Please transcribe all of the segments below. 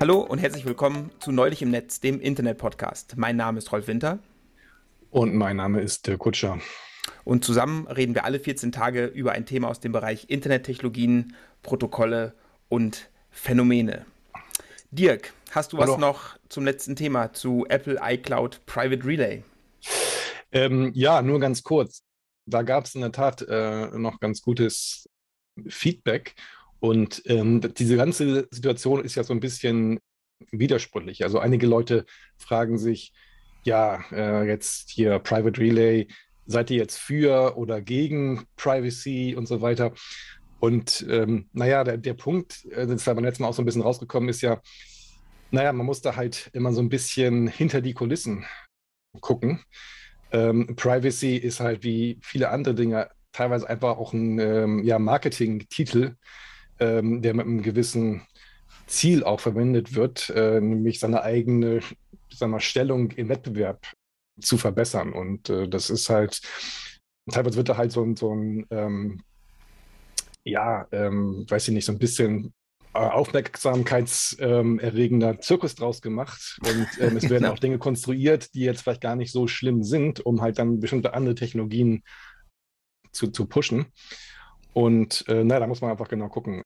Hallo und herzlich willkommen zu Neulich im Netz, dem Internet-Podcast. Mein Name ist Rolf Winter. Und mein Name ist Dirk Kutscher. Und zusammen reden wir alle 14 Tage über ein Thema aus dem Bereich Internettechnologien, Protokolle und Phänomene. Dirk, hast du Hallo. was noch zum letzten Thema zu Apple iCloud Private Relay? Ähm, ja, nur ganz kurz. Da gab es in der Tat äh, noch ganz gutes Feedback. Und ähm, diese ganze Situation ist ja so ein bisschen widersprüchlich. Also einige Leute fragen sich, ja, äh, jetzt hier Private Relay, seid ihr jetzt für oder gegen Privacy und so weiter? Und ähm, naja, der, der Punkt, äh, das ist beim letzten Mal auch so ein bisschen rausgekommen, ist ja, naja, man muss da halt immer so ein bisschen hinter die Kulissen gucken. Ähm, Privacy ist halt wie viele andere Dinge teilweise einfach auch ein ähm, ja, Marketing-Titel, ähm, der mit einem gewissen Ziel auch verwendet wird, äh, nämlich seine eigene sagen wir, Stellung im Wettbewerb zu verbessern. Und äh, das ist halt, teilweise wird da halt so, so ein, ähm, ja, ähm, weiß ich nicht, so ein bisschen äh, aufmerksamkeitserregender ähm, Zirkus draus gemacht. Und ähm, es werden auch Dinge konstruiert, die jetzt vielleicht gar nicht so schlimm sind, um halt dann bestimmte andere Technologien zu, zu pushen. Und äh, naja, da muss man einfach genau gucken.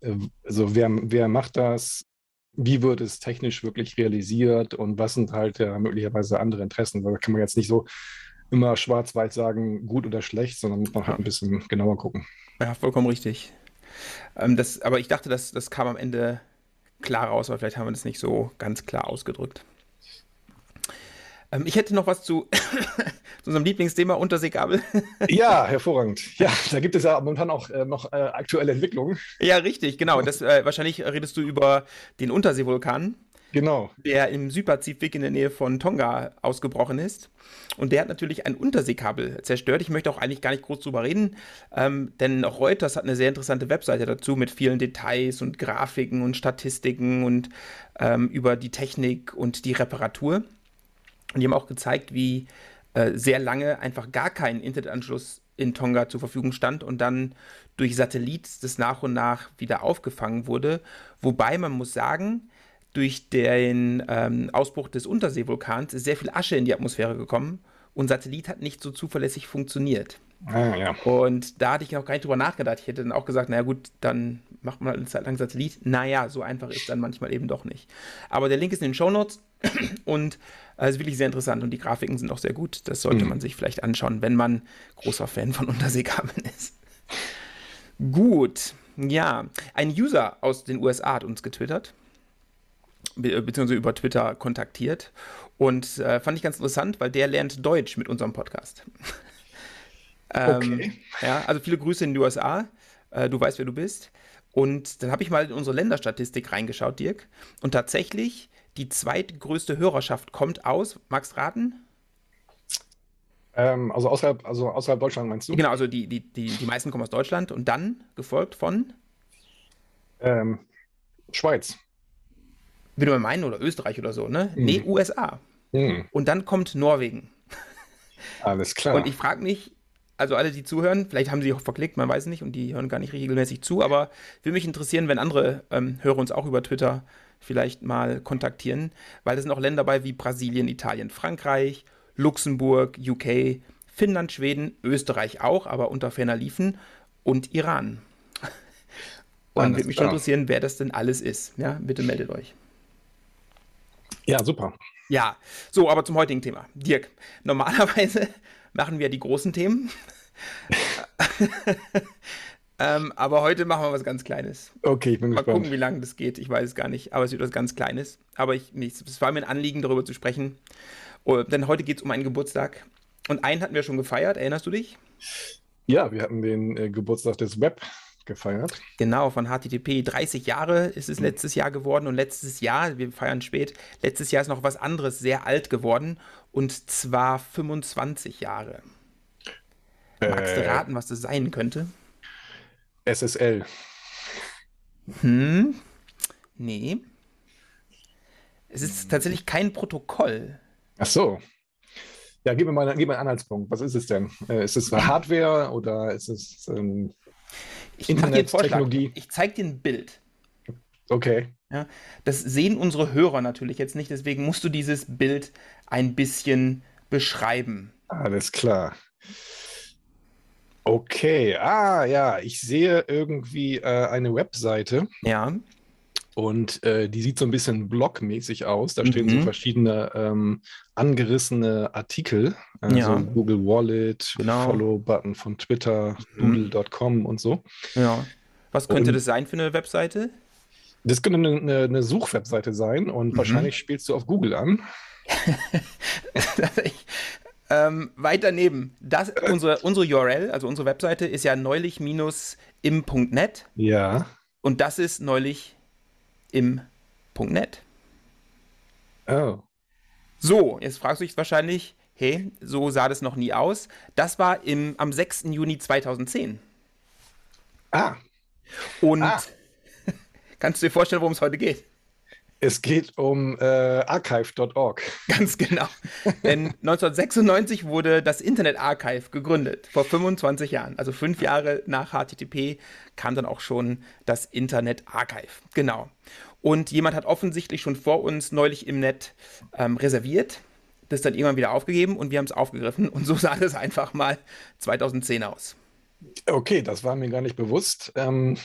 Äh, also wer, wer macht das? Wie wird es technisch wirklich realisiert und was sind halt ja möglicherweise andere Interessen? Da kann man jetzt nicht so immer schwarz-weiß sagen, gut oder schlecht, sondern muss man halt ein bisschen genauer gucken. Ja, vollkommen richtig. Ähm, das, aber ich dachte, das, das kam am Ende klar raus, aber vielleicht haben wir das nicht so ganz klar ausgedrückt. Ähm, ich hätte noch was zu, zu unserem Lieblingsthema Unterseekabel. ja, hervorragend. Ja, da gibt es ja momentan auch äh, noch äh, aktuelle Entwicklungen. Ja, richtig, genau. Das, äh, wahrscheinlich redest du über den Unterseevulkan. Genau. Der im Südpazifik in der Nähe von Tonga ausgebrochen ist. Und der hat natürlich ein Unterseekabel zerstört. Ich möchte auch eigentlich gar nicht groß drüber reden, ähm, denn Reuters hat eine sehr interessante Webseite dazu mit vielen Details und Grafiken und Statistiken und ähm, über die Technik und die Reparatur. Und die haben auch gezeigt, wie äh, sehr lange einfach gar kein Internetanschluss in Tonga zur Verfügung stand und dann durch Satellit das nach und nach wieder aufgefangen wurde. Wobei man muss sagen, durch den ähm, Ausbruch des Unterseevulkans ist sehr viel Asche in die Atmosphäre gekommen und Satellit hat nicht so zuverlässig funktioniert. Ah, ja. Und da hatte ich noch gar nicht drüber nachgedacht. Ich hätte dann auch gesagt, naja gut, dann macht man halt eine Zeit lang Satellit. Naja, so einfach ist dann manchmal eben doch nicht. Aber der Link ist in den Show Notes und äh, ist wirklich sehr interessant und die Grafiken sind auch sehr gut. Das sollte mhm. man sich vielleicht anschauen, wenn man großer Fan von Unterseekabeln ist. Gut, ja. Ein User aus den USA hat uns getwittert be beziehungsweise über Twitter kontaktiert. Und äh, fand ich ganz interessant, weil der lernt Deutsch mit unserem Podcast. ähm, okay. Ja, also viele Grüße in die USA. Äh, du weißt, wer du bist. Und dann habe ich mal in unsere Länderstatistik reingeschaut, Dirk. Und tatsächlich, die zweitgrößte Hörerschaft kommt aus, magst raten? Ähm, also, außerhalb, also außerhalb Deutschland meinst du? Genau, also die, die, die, die meisten kommen aus Deutschland und dann gefolgt von? Ähm, Schweiz. Würde man meinen, oder Österreich oder so, ne? Mhm. Nee, USA. Mhm. Und dann kommt Norwegen. Alles klar. Und ich frage mich, also alle, die zuhören, vielleicht haben sie auch verklickt, man weiß nicht, und die hören gar nicht regelmäßig zu, aber würde mich interessieren, wenn andere ähm, Hörer uns auch über Twitter vielleicht mal kontaktieren, weil da sind auch Länder dabei wie Brasilien, Italien, Frankreich, Luxemburg, UK, Finnland, Schweden, Österreich auch, aber unter ferner Liefen und Iran. Und würde mich interessieren, wer das denn alles ist. Ja, bitte meldet euch. Ja, super. Ja, so, aber zum heutigen Thema. Dirk, normalerweise machen wir die großen Themen. ähm, aber heute machen wir was ganz Kleines. Okay, ich bin Mal gespannt. Mal gucken, wie lange das geht. Ich weiß es gar nicht, aber es wird was ganz Kleines. Aber ich, es war mir ein Anliegen, darüber zu sprechen. Oh, denn heute geht es um einen Geburtstag. Und einen hatten wir schon gefeiert, erinnerst du dich? Ja, wir hatten den äh, Geburtstag des Web gefeiert. Genau, von HTTP 30 Jahre ist es letztes Jahr geworden und letztes Jahr, wir feiern spät, letztes Jahr ist noch was anderes sehr alt geworden und zwar 25 Jahre. Magst du äh. raten, was das sein könnte? SSL. Hm, nee. Es ist tatsächlich kein Protokoll. Ach so. Ja, gib mir mal, gib mir einen Anhaltspunkt. Was ist es denn? Äh, ist es Hardware oder ist es ähm, ich Internet, Technologie. Ich zeige dir ein Bild. Okay. Ja, das sehen unsere Hörer natürlich jetzt nicht, deswegen musst du dieses Bild ein bisschen beschreiben. Alles klar. Okay, ah ja, ich sehe irgendwie äh, eine Webseite Ja, und äh, die sieht so ein bisschen blogmäßig aus. Da stehen so Mhm. verschiedene ähm, angerissene Artikel, also Ja. Google Wallet, Genau. Follow-Button von Twitter, Mhm. Doodle.com und so. ja. Was könnte Und- das sein für eine Webseite? Das könnte eine, eine, eine Suchwebseite sein und Mhm. wahrscheinlich spielst du auf Google an. ich, ähm, weit daneben. Das, unsere, unsere URL, also unsere Webseite, ist ja neulich minus im.net Ja. und das ist neulich im.net. Oh. So, jetzt fragst du dich wahrscheinlich, hey, so sah das noch nie aus. Das war im, am 6. Juni 2010. Ah, Und Ah. kannst du dir vorstellen, worum es heute geht? Es geht um äh, archive.org. Ganz genau. Denn 1996 wurde das Internet Archive gegründet, vor 25 Jahren. Also fünf Jahre nach HTTP kam dann auch schon das Internet Archive. Genau. Und jemand hat offensichtlich schon vor uns neulich im Net ähm, reserviert, das dann irgendwann wieder aufgegeben und wir haben es aufgegriffen. Und so sah das einfach mal 2010 aus. Okay, das war mir gar nicht bewusst. Ähm,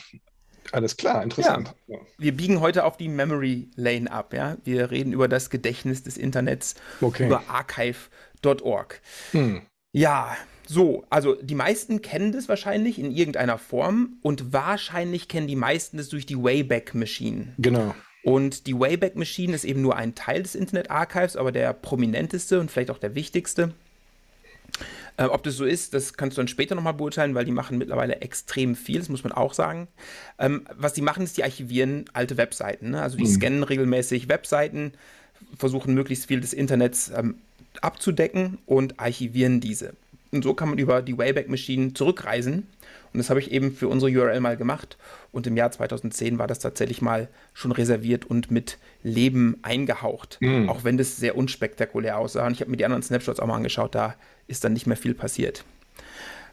alles klar, interessant. Ja. Wir biegen heute auf die Memory Lane ab. Ja? Wir reden über das Gedächtnis des Internets, Okay. über archive.org. Hm. Ja, so, also die meisten kennen das wahrscheinlich in irgendeiner Form und wahrscheinlich kennen die meisten das durch die Wayback Machine. Genau. Und die Wayback Machine ist eben nur ein Teil des Internet Archives, aber der prominenteste und vielleicht auch der wichtigste. Äh, ob das so ist, das kannst du dann später nochmal beurteilen, weil die machen mittlerweile extrem viel, das muss man auch sagen. Ähm, was die machen, ist, die archivieren alte Webseiten. Ne? Also die scannen regelmäßig Webseiten, versuchen möglichst viel des Internets ähm, abzudecken und archivieren diese. Und so kann man über die Wayback Machine zurückreisen. Und das habe ich eben für unsere URL mal gemacht. Und im Jahr 2010 war das tatsächlich mal schon reserviert und mit Leben eingehaucht. Mhm. Auch wenn das sehr unspektakulär aussah. Und ich habe mir die anderen Snapshots auch mal angeschaut. Da ist dann nicht mehr viel passiert.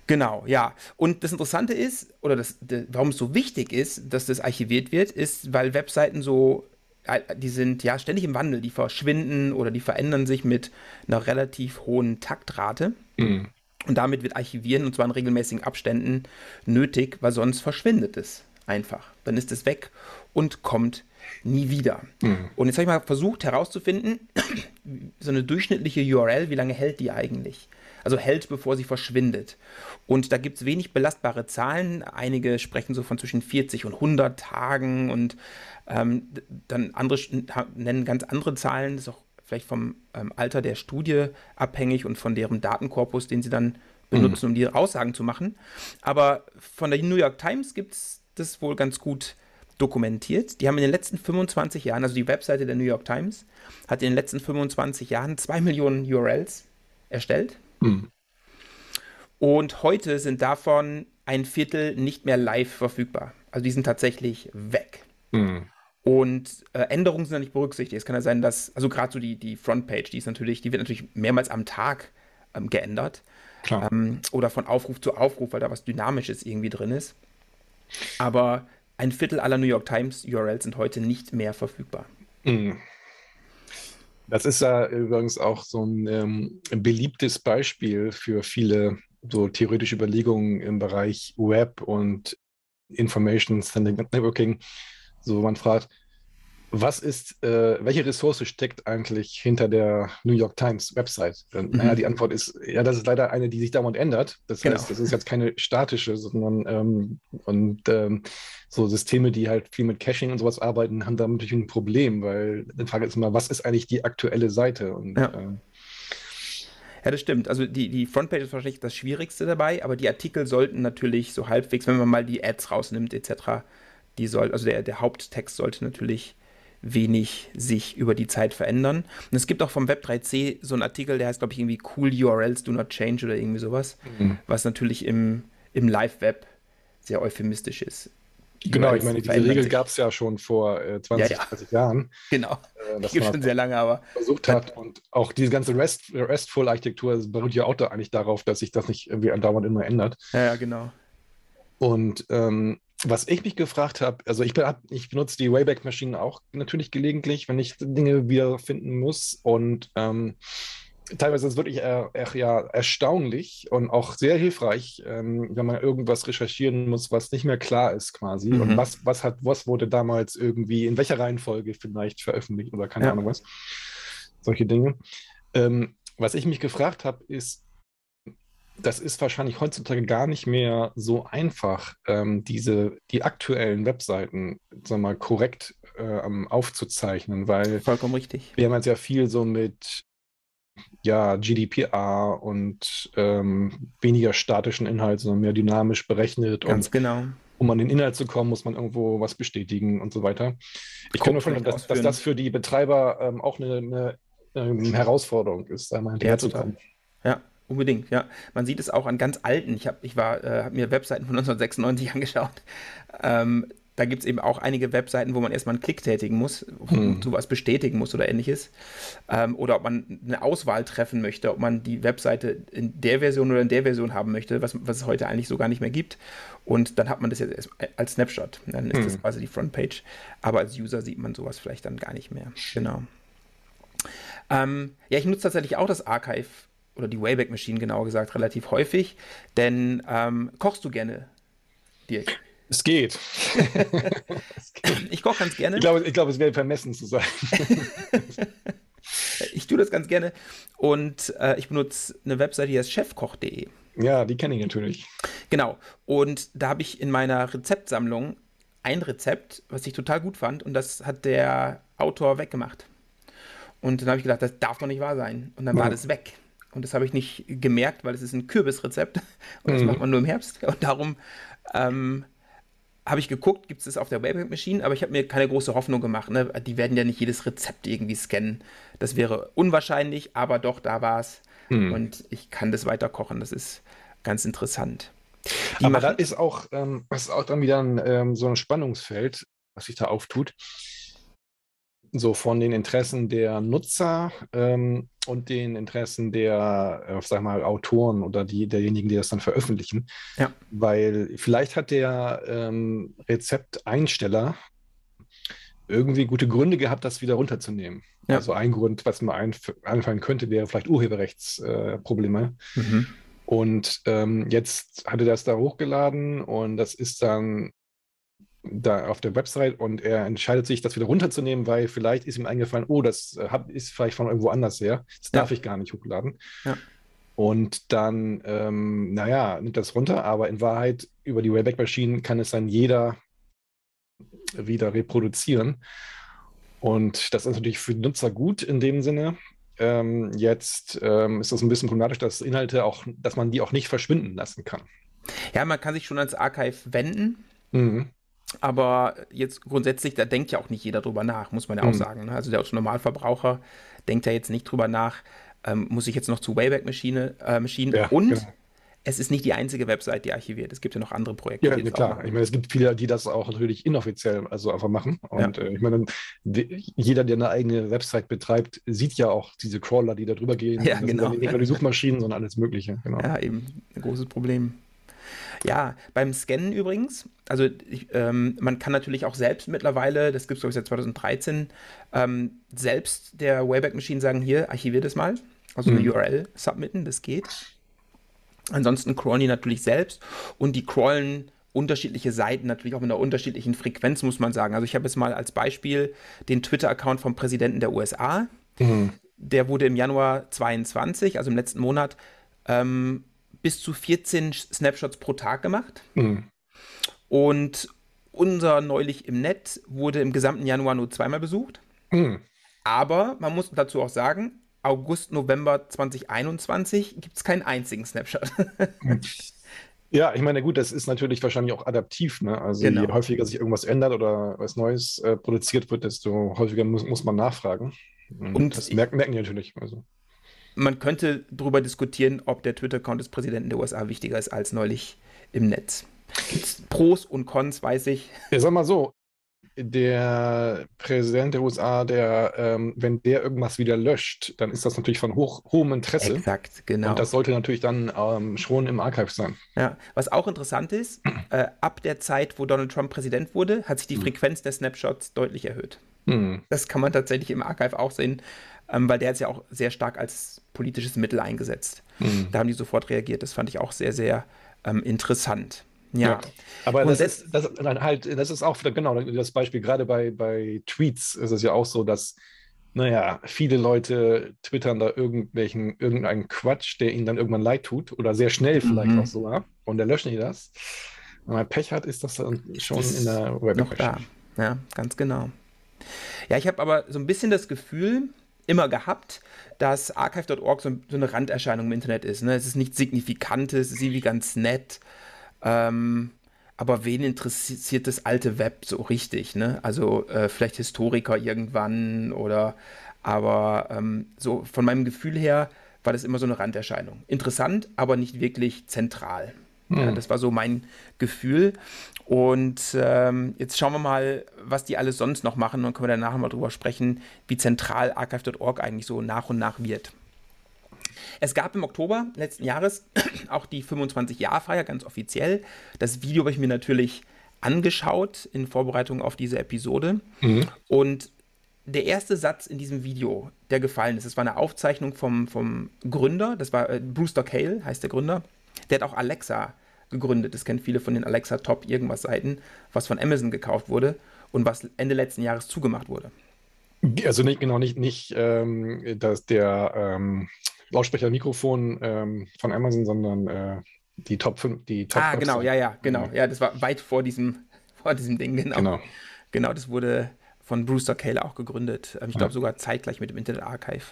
Genau, ja. Und das Interessante ist, oder das, de, warum es so wichtig ist, dass das archiviert wird, ist, weil Webseiten so, äh, die sind ja ständig im Wandel, die verschwinden oder die verändern sich mit einer relativ hohen Taktrate. Hm. Und damit wird Archivieren, und zwar in regelmäßigen Abständen, nötig, weil sonst verschwindet es einfach. Dann ist es weg und kommt nie wieder. Mhm. Und jetzt habe ich mal versucht herauszufinden, so eine durchschnittliche URL, wie lange hält die eigentlich? Also hält, bevor sie verschwindet. Und da gibt es wenig belastbare Zahlen. Einige sprechen so von zwischen 40 und 100 Tagen und ähm, dann andere nennen ganz andere Zahlen. Das ist auch vielleicht vom ähm, Alter der Studie abhängig und von deren Datenkorpus, den sie dann benutzen, um die Aussagen zu machen. Aber von der New York Times gibt es das wohl ganz gut dokumentiert. Die haben in den letzten 25 Jahren, also die Webseite der New York Times, hat in den letzten 25 Jahren zwei Millionen URLs erstellt. Hm. Und heute sind davon ein Viertel nicht mehr live verfügbar. Also die sind tatsächlich weg. Hm. Und äh, Änderungen sind da nicht berücksichtigt. Es kann ja sein, dass, also gerade so die, die Frontpage, die ist natürlich, die wird natürlich mehrmals am Tag ähm, geändert. Klar. Ähm, oder von Aufruf zu Aufruf, weil da was Dynamisches irgendwie drin ist. Aber ein Viertel aller New York Times URLs sind heute nicht mehr verfügbar. Hm. Das ist ja übrigens auch so ein ähm, beliebtes Beispiel für viele so theoretische Überlegungen im Bereich Web und Information Standard Networking. So man fragt, was ist, äh, welche Ressource steckt eigentlich hinter der New York Times Website? Und, Naja, die Antwort ist, ja, das ist leider eine, die sich dauernd ändert. Das Genau. heißt, das ist jetzt keine statische, sondern ähm, und ähm, so Systeme, die halt viel mit Caching und sowas arbeiten, haben da natürlich ein Problem, weil die Frage ist immer, was ist eigentlich die aktuelle Seite? Und Ja. äh, Ja, das stimmt. Also die, die Frontpage ist wahrscheinlich das Schwierigste dabei, aber die Artikel sollten natürlich so halbwegs, wenn man mal die Ads rausnimmt, etc., die soll, also der, der Haupttext sollte natürlich wenig sich über die Zeit verändern. Und es gibt auch vom Web3C so einen Artikel, der heißt, glaube ich, irgendwie Cool URLs do not change oder irgendwie sowas, Mhm. was natürlich im, im Live-Web sehr euphemistisch ist. Genau, ich meine, diese Regel gab es ja schon vor äh, 20, Ja, ja. 30 Jahren, Genau, äh, die gibt schon sehr lange, aber versucht hat. Und auch diese ganze REST, RESTful-Architektur beruht ja auch da eigentlich darauf, dass sich das nicht irgendwie andauernd immer ändert. ja, ja, genau. Und ähm, was ich mich gefragt habe, also ich, ich benutze die Wayback-Maschinen auch natürlich gelegentlich, wenn ich Dinge wiederfinden muss. Und ähm, teilweise ist es wirklich eher, eher, ja, erstaunlich und auch sehr hilfreich, ähm, wenn man irgendwas recherchieren muss, was nicht mehr klar ist quasi. Mhm. Und was, was, hat, was wurde damals irgendwie, in welcher Reihenfolge vielleicht veröffentlicht oder keine ja. Ahnung was. Solche Dinge. Ähm, was ich mich gefragt habe, ist, das ist wahrscheinlich heutzutage gar nicht mehr so einfach, ähm, diese, die aktuellen Webseiten sag mal, korrekt äh, aufzuzeichnen, weil Vollkommen richtig. wir haben jetzt ja viel so mit ja, GDPR und ähm, weniger statischen Inhalt, sondern mehr dynamisch berechnet. Ganz und, genau. Um an den Inhalt zu kommen, muss man irgendwo was bestätigen und so weiter. Ich kann mir vorstellen, dass, dass, das für die Betreiber ähm, auch eine, eine, eine, ähm, Herausforderung ist, einmal hinterherzukommen. Ja, ja, unbedingt, ja. Man sieht es auch an ganz alten. Ich habe ich äh, habe mir Webseiten von 1996 angeschaut. Ähm, da gibt es eben auch einige Webseiten, wo man erstmal einen Klick tätigen muss, hm. sowas bestätigen muss oder ähnliches. Ähm, oder ob man eine Auswahl treffen möchte, ob man die Webseite in der Version oder in der Version haben möchte, was, was es heute eigentlich so gar nicht mehr gibt. Und dann hat man das jetzt als Snapshot. Dann ist hm. das quasi die Frontpage. Aber als User sieht man sowas vielleicht dann gar nicht mehr. Genau. Ähm, ja, ich nutze tatsächlich auch das Archive oder die Wayback Machine genauer gesagt relativ häufig. Denn ähm, kochst du gerne, Dirk? Es geht. ich koche ganz gerne. Ich glaube, ich glaube, es wäre vermessen zu sein. ich tue das ganz gerne. Und äh, ich benutze eine Webseite, die heißt chefkoch.de. Ja, die kenne ich natürlich. Genau. Und da habe ich in meiner Rezeptsammlung ein Rezept, was ich total gut fand. Und das hat der Autor weggemacht. Und dann habe ich gedacht, das darf doch nicht wahr sein. Und dann ja. war das weg. Und das habe ich nicht gemerkt, weil es ist ein Kürbisrezept. Und das mhm. macht man nur im Herbst. Und darum ähm, habe ich geguckt, gibt es das auf der Wayback Machine, aber ich habe mir keine große Hoffnung gemacht. Ne? Die werden ja nicht jedes Rezept irgendwie scannen. Das wäre unwahrscheinlich, aber doch, da war es. Hm. Und ich kann das weiter kochen. Das ist ganz interessant. Die aber da ist auch, ähm, ist auch dann wieder ein, ähm, so ein Spannungsfeld, was sich da auftut so von den Interessen der Nutzer ähm, und den Interessen der, äh, sag mal, Autoren oder die, derjenigen, die das dann veröffentlichen. Ja. Weil vielleicht hat der ähm, Rezepteinsteller irgendwie gute Gründe gehabt, das wieder runterzunehmen. Ja. Also ein Grund, was mir einfallen könnte, wäre vielleicht Urheberrechtsprobleme. Äh, mhm. Und ähm, jetzt hatte das da hochgeladen und das ist dann da auf der Website und er entscheidet sich, das wieder runterzunehmen, weil vielleicht ist ihm eingefallen, oh, das äh, ist vielleicht von irgendwo anders her. Das darf ich gar nicht hochladen. Ja. Und dann, ähm, naja, nimmt das runter, aber in Wahrheit über die Wayback Machine kann es dann jeder wieder reproduzieren. Und das ist natürlich für Nutzer gut in dem Sinne. Ähm, jetzt ähm, ist das ein bisschen problematisch, dass Inhalte auch, dass man die auch nicht verschwinden lassen kann. Ja, man kann sich schon ans Archive wenden. Mhm. Aber jetzt grundsätzlich, da denkt ja auch nicht jeder drüber nach, muss man ja auch mhm. sagen. Ne? Also der Normalverbraucher denkt ja jetzt nicht drüber nach, ähm, muss ich jetzt noch zu Wayback-Maschine äh, Maschinen ja, und genau. es ist nicht die einzige Website, die archiviert. Es gibt ja noch andere Projekte. Ja, ja klar. Ich meine, es gibt viele, die das auch natürlich inoffiziell also einfach machen. Und ja. äh, ich meine, jeder, der eine eigene Website betreibt, sieht ja auch diese Crawler, die da drüber gehen. Ja, genau. Nicht nur die Suchmaschinen, sondern alles Mögliche. Genau. Ja, eben. Ein großes Problem. Ja, beim Scannen übrigens, also ich, ähm, man kann natürlich auch selbst mittlerweile, das gibt es glaube ich seit 2013, ähm, selbst der Wayback Machine sagen, hier, archivier das mal, also eine mhm. URL submitten, das geht. Ansonsten crawlen die natürlich selbst und die crawlen unterschiedliche Seiten, natürlich auch mit einer unterschiedlichen Frequenz, muss man sagen. Also ich habe jetzt mal als Beispiel den Twitter-Account vom Präsidenten der USA. Mhm. Der wurde im Januar 22, also im letzten Monat, ähm, bis zu 14 Snapshots pro Tag gemacht. Mhm. Und unser neulich im Netz wurde im gesamten Januar nur zweimal besucht. Mhm. Aber man muss dazu auch sagen, August, November 2021 gibt es keinen einzigen Snapshot. Ja, ich meine, gut, das ist natürlich wahrscheinlich auch adaptiv. Ne? Also genau. je häufiger sich irgendwas ändert oder was Neues äh, produziert wird, desto häufiger muss, muss man nachfragen. Und, das merken, merken die natürlich. Also man könnte darüber diskutieren, ob der Twitter-Account des Präsidenten der USA wichtiger ist als neulich im Netz. Gibt's Pros und Cons, weiß ich. Ja, sag mal so, der Präsident der USA, der, ähm, wenn der irgendwas wieder löscht, dann ist das natürlich von hoch, hohem Interesse. Exakt, genau. Und das sollte natürlich dann ähm, schon im Archive sein. Ja, was auch interessant ist, äh, ab der Zeit, wo Donald Trump Präsident wurde, hat sich die mhm. Frequenz der Snapshots deutlich erhöht. Mhm. Das kann man tatsächlich im Archive auch sehen, ähm, weil der ist ja auch sehr stark als politisches Mittel eingesetzt. Mhm. Da haben die sofort reagiert. Das fand ich auch sehr, sehr ähm, interessant. Ja. ja. aber das, das, ist, das, halt, das ist auch genau das Beispiel. Gerade bei, bei Tweets ist es ja auch so, dass, naja, viele Leute twittern da irgendwelchen, irgendeinen Quatsch, der ihnen dann irgendwann leid tut oder sehr schnell vielleicht mhm. auch sogar und der löscht nicht das. Wenn man Pech hat, ist das dann schon das in der Web. Noch da. Ja, ganz genau. Ja, ich habe aber so ein bisschen das Gefühl, immer gehabt, dass archive.org so, so, eine Randerscheinung im Internet ist. Ne? Es ist nichts Signifikantes, es ist irgendwie ganz nett. Ähm, aber wen interessiert das alte Web so richtig? Ne? Also äh, vielleicht Historiker irgendwann oder aber ähm, so von meinem Gefühl her war das immer so eine Randerscheinung. Interessant, aber nicht wirklich zentral. Mhm. Ja, das war so mein Gefühl. Und ähm, jetzt schauen wir mal, was die alles sonst noch machen. Und dann können wir danach mal drüber sprechen, wie zentral archive.org eigentlich so nach und nach wird. Es gab im Oktober letzten Jahres auch die 25-Jahr-Feier, ganz offiziell. Das Video habe ich mir natürlich angeschaut in Vorbereitung auf diese Episode. Mhm. Und der erste Satz in diesem Video, der gefallen ist, das war eine Aufzeichnung vom, vom Gründer, das war äh, Brewster Cale, heißt der Gründer. Der hat auch Alexa gegründet. Das kennen viele von den Alexa Top irgendwas Seiten, was von Amazon gekauft wurde und was Ende letzten Jahres zugemacht wurde. Also nicht genau nicht nicht ähm, dass der ähm, Lautsprecher-Mikrofon ähm, von Amazon, sondern äh, die Top 5, die Top Ah, genau, ja, ja, genau. Ja, das war weit vor diesem, vor diesem Ding, genau. Genau, genau das wurde von Brewster Cale auch gegründet. Ähm, ich glaube ja. sogar zeitgleich mit dem Internet Archive.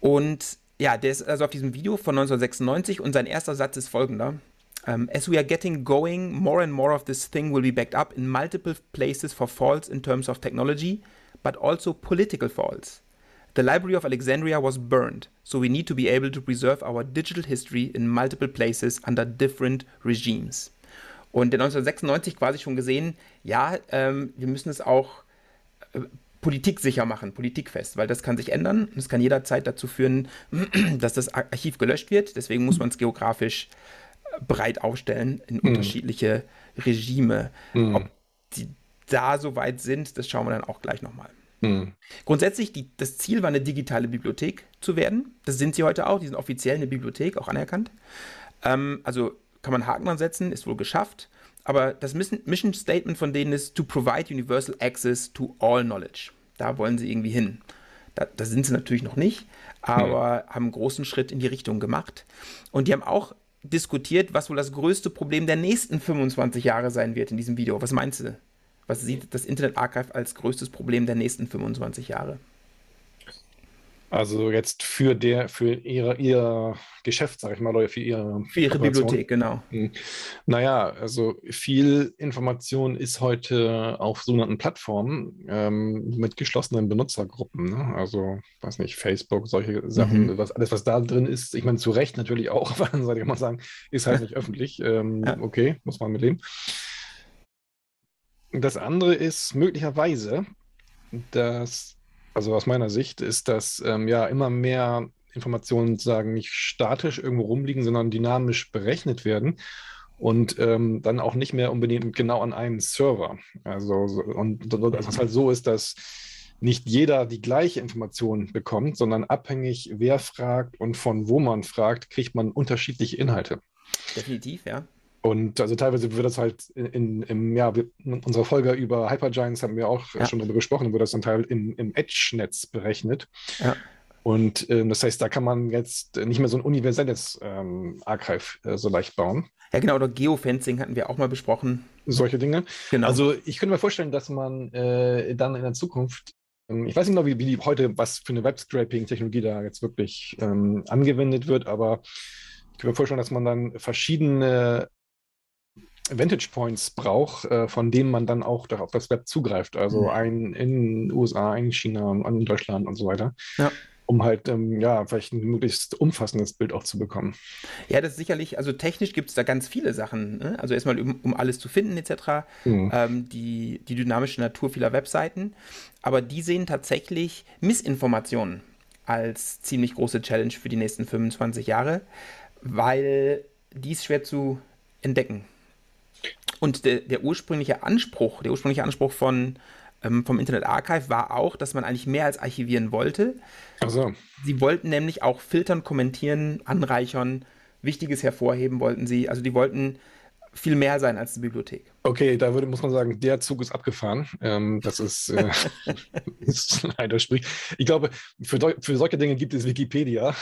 Und ja, der ist also auf diesem Video von 1996 und sein erster Satz ist folgender. Um, as we are getting going, more and more of this thing will be backed up in multiple places for faults in terms of technology, but also political faults. The Library of Alexandria was burned, so we need to be able to preserve our digital history in multiple places under different regimes. Und der 1996 quasi schon gesehen, ja, ähm, wir müssen es auch äh, politiksicher machen, politikfest, weil das kann sich ändern es kann jederzeit dazu führen, dass das Archiv gelöscht wird. Deswegen muss man es geografisch äh, breit aufstellen in mhm. unterschiedliche Regime. Mhm. Ob die da so weit sind, das schauen wir dann auch gleich nochmal. Mhm. Grundsätzlich, die, das Ziel war eine digitale Bibliothek zu werden. Das sind sie heute auch. Die sind offiziell eine Bibliothek, auch anerkannt. Ähm, also kann man Haken ansetzen, ist wohl geschafft. Aber das Mission Statement von denen ist to provide universal access to all knowledge. Da wollen sie irgendwie hin. Da, da sind sie natürlich noch nicht, aber mhm. haben einen großen Schritt in die Richtung gemacht. Und die haben auch diskutiert, was wohl das größte Problem der nächsten 25 Jahre sein wird in diesem Video. Was meinst du? Was sieht das Internet Archive als größtes Problem der nächsten 25 Jahre? Also jetzt für der, für ihre, ihr Geschäft, sag ich mal, oder für ihre, für ihre Bibliothek, genau. Hm. Naja, also viel Information ist heute auf sogenannten Plattformen ähm, mit geschlossenen Benutzergruppen. Ne? Also, weiß nicht, Facebook, solche Sachen, mhm. was, alles, was da drin ist, ich meine, zu Recht natürlich auch, auf der anderen Seite kann man sagen, ist halt nicht öffentlich. Ähm, ja. Okay, muss man mitleben. Das andere ist möglicherweise, dass, also aus meiner Sicht, ist, dass ähm, ja immer mehr Informationen sagen nicht statisch irgendwo rumliegen, sondern dynamisch berechnet werden und ähm, dann auch nicht mehr unbedingt genau an einem Server. Also und dass es halt so ist, dass nicht jeder die gleiche Information bekommt, sondern abhängig, wer fragt und von wo man fragt, kriegt man unterschiedliche Inhalte. Definitiv, ja. Und also teilweise wird das halt in, im, ja, in unserer Folge über Hypergiants haben wir auch ja. schon darüber gesprochen, wird das dann teilweise im, im Edge-Netz berechnet. Ja. Und ähm, das heißt, da kann man jetzt nicht mehr so ein universelles ähm, Archive äh, so leicht bauen. Ja, genau, oder Geofencing hatten wir auch mal besprochen. Solche Dinge. Genau. Also ich könnte mir vorstellen, dass man äh, dann in der Zukunft, ähm, ich weiß nicht genau, wie, wie heute, was für eine Web-Scraping-Technologie da jetzt wirklich ähm, angewendet wird, aber ich könnte mir vorstellen, dass man dann verschiedene Vantage Points braucht, äh, von denen man dann auch auf das Web zugreift. Also mhm. ein in den USA, ein in China, ein in Deutschland und so weiter. Ja. um halt ähm, ja vielleicht ein möglichst umfassendes Bild auch zu bekommen. Ja, das ist sicherlich, also technisch gibt es da ganz viele Sachen. Ne? Also erstmal, um, um, alles zu finden, etc. Mhm. Ähm, die, die dynamische Natur vieler Webseiten. Aber die sehen tatsächlich Missinformationen als ziemlich große Challenge für die nächsten 25 Jahre, weil die ist schwer zu entdecken. Und der, der ursprüngliche Anspruch, der ursprüngliche Anspruch von ähm, vom Internet Archive war auch, dass man eigentlich mehr als archivieren wollte. Ach so. Sie wollten nämlich auch filtern, kommentieren, anreichern, Wichtiges hervorheben wollten sie. Also die wollten viel mehr sein als eine Bibliothek. Okay, da würde, muss man sagen, der Zug ist abgefahren. Ähm, das ist, äh, ist leider sprich. Ich glaube, für, für solche Dinge gibt es Wikipedia.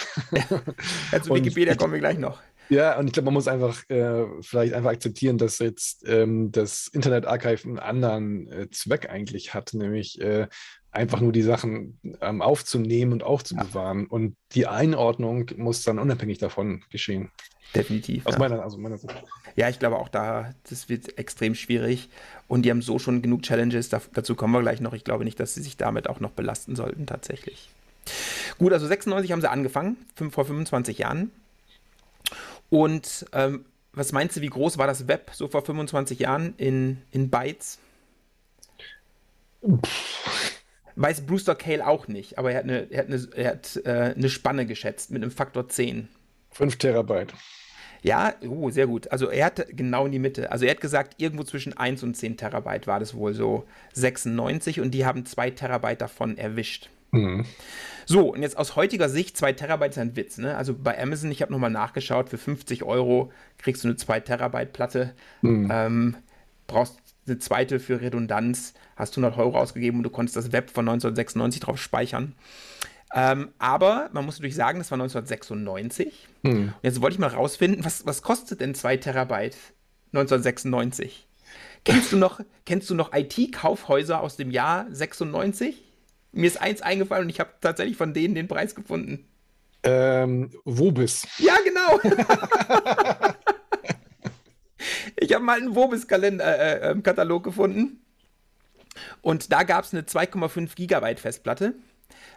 ja, zu Wikipedia kommen wir gleich noch. Ja, und ich glaube, man muss einfach äh, vielleicht einfach akzeptieren, dass jetzt ähm, das Internet Archive einen anderen äh, Zweck eigentlich hat, nämlich äh, einfach nur die Sachen ähm, aufzunehmen und aufzubewahren. Ja. Und die Einordnung muss dann unabhängig davon geschehen. Definitiv. Aus ja. meiner, also meiner Sicht. Ja, ich glaube auch da, das wird extrem schwierig. Und die haben so schon genug Challenges, da, dazu kommen wir gleich noch. Ich glaube nicht, dass sie sich damit auch noch belasten sollten, tatsächlich. Gut, also 96 haben sie angefangen, vor 25 Jahren. Und ähm, was meinst du, wie groß war das Web so vor 25 Jahren in, in Bytes? Weiß Brewster Cale auch nicht, aber er hat eine, er hat eine, er hat, äh, eine Spanne geschätzt mit einem Faktor 10. 5 Terabyte. Ja, oh, sehr gut. Also er hat genau in die Mitte. Also er hat gesagt, irgendwo zwischen 1 und 10 Terabyte war das wohl so 96 und die haben 2 Terabyte davon erwischt. Mhm. So, und jetzt aus heutiger Sicht, 2 Terabyte ist ein Witz. Ne? Also bei Amazon, ich habe nochmal nachgeschaut, für 50 Euro kriegst du eine 2 Terabyte Platte. Mhm. Ähm, brauchst eine zweite für Redundanz, hast 100 Euro ausgegeben und du konntest das Web von 1996 drauf speichern. Ähm, aber man muss natürlich sagen, das war 1996. Mhm. Und jetzt wollte ich mal rausfinden, was, was kostet denn 2 Terabyte 1996? Kennst du noch, kennst du noch IT-Kaufhäuser aus dem Jahr 96? Mir ist eins eingefallen und ich habe tatsächlich von denen den Preis gefunden. Ähm, Wobis. Ja, genau. ich habe mal einen Wobis-Katalog äh, äh, gefunden. Und da gab es eine 2,5 Gigabyte Festplatte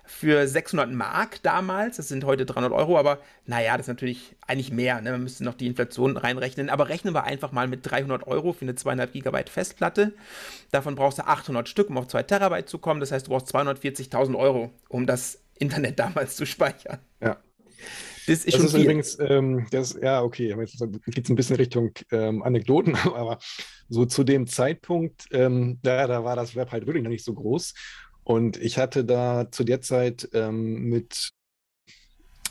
für 600 Mark damals. Das sind heute 300 Euro, aber naja, das ist natürlich eigentlich mehr. Ne? Man müsste noch die Inflation reinrechnen. Aber rechnen wir einfach mal mit 300 Euro für eine 200 Gigabyte Festplatte. Davon brauchst du 800 Stück, um auf 2 Terabyte zu kommen. Das heißt, du brauchst 240.000 Euro, um das Internet damals zu speichern. Ja. Das ist, das ist übrigens, ähm, das, ja, okay, jetzt geht es ein bisschen Richtung ähm, Anekdoten, aber so zu dem Zeitpunkt, ähm, ja, da war das Web halt wirklich noch nicht so groß. Und ich hatte da zu der Zeit ähm, mit,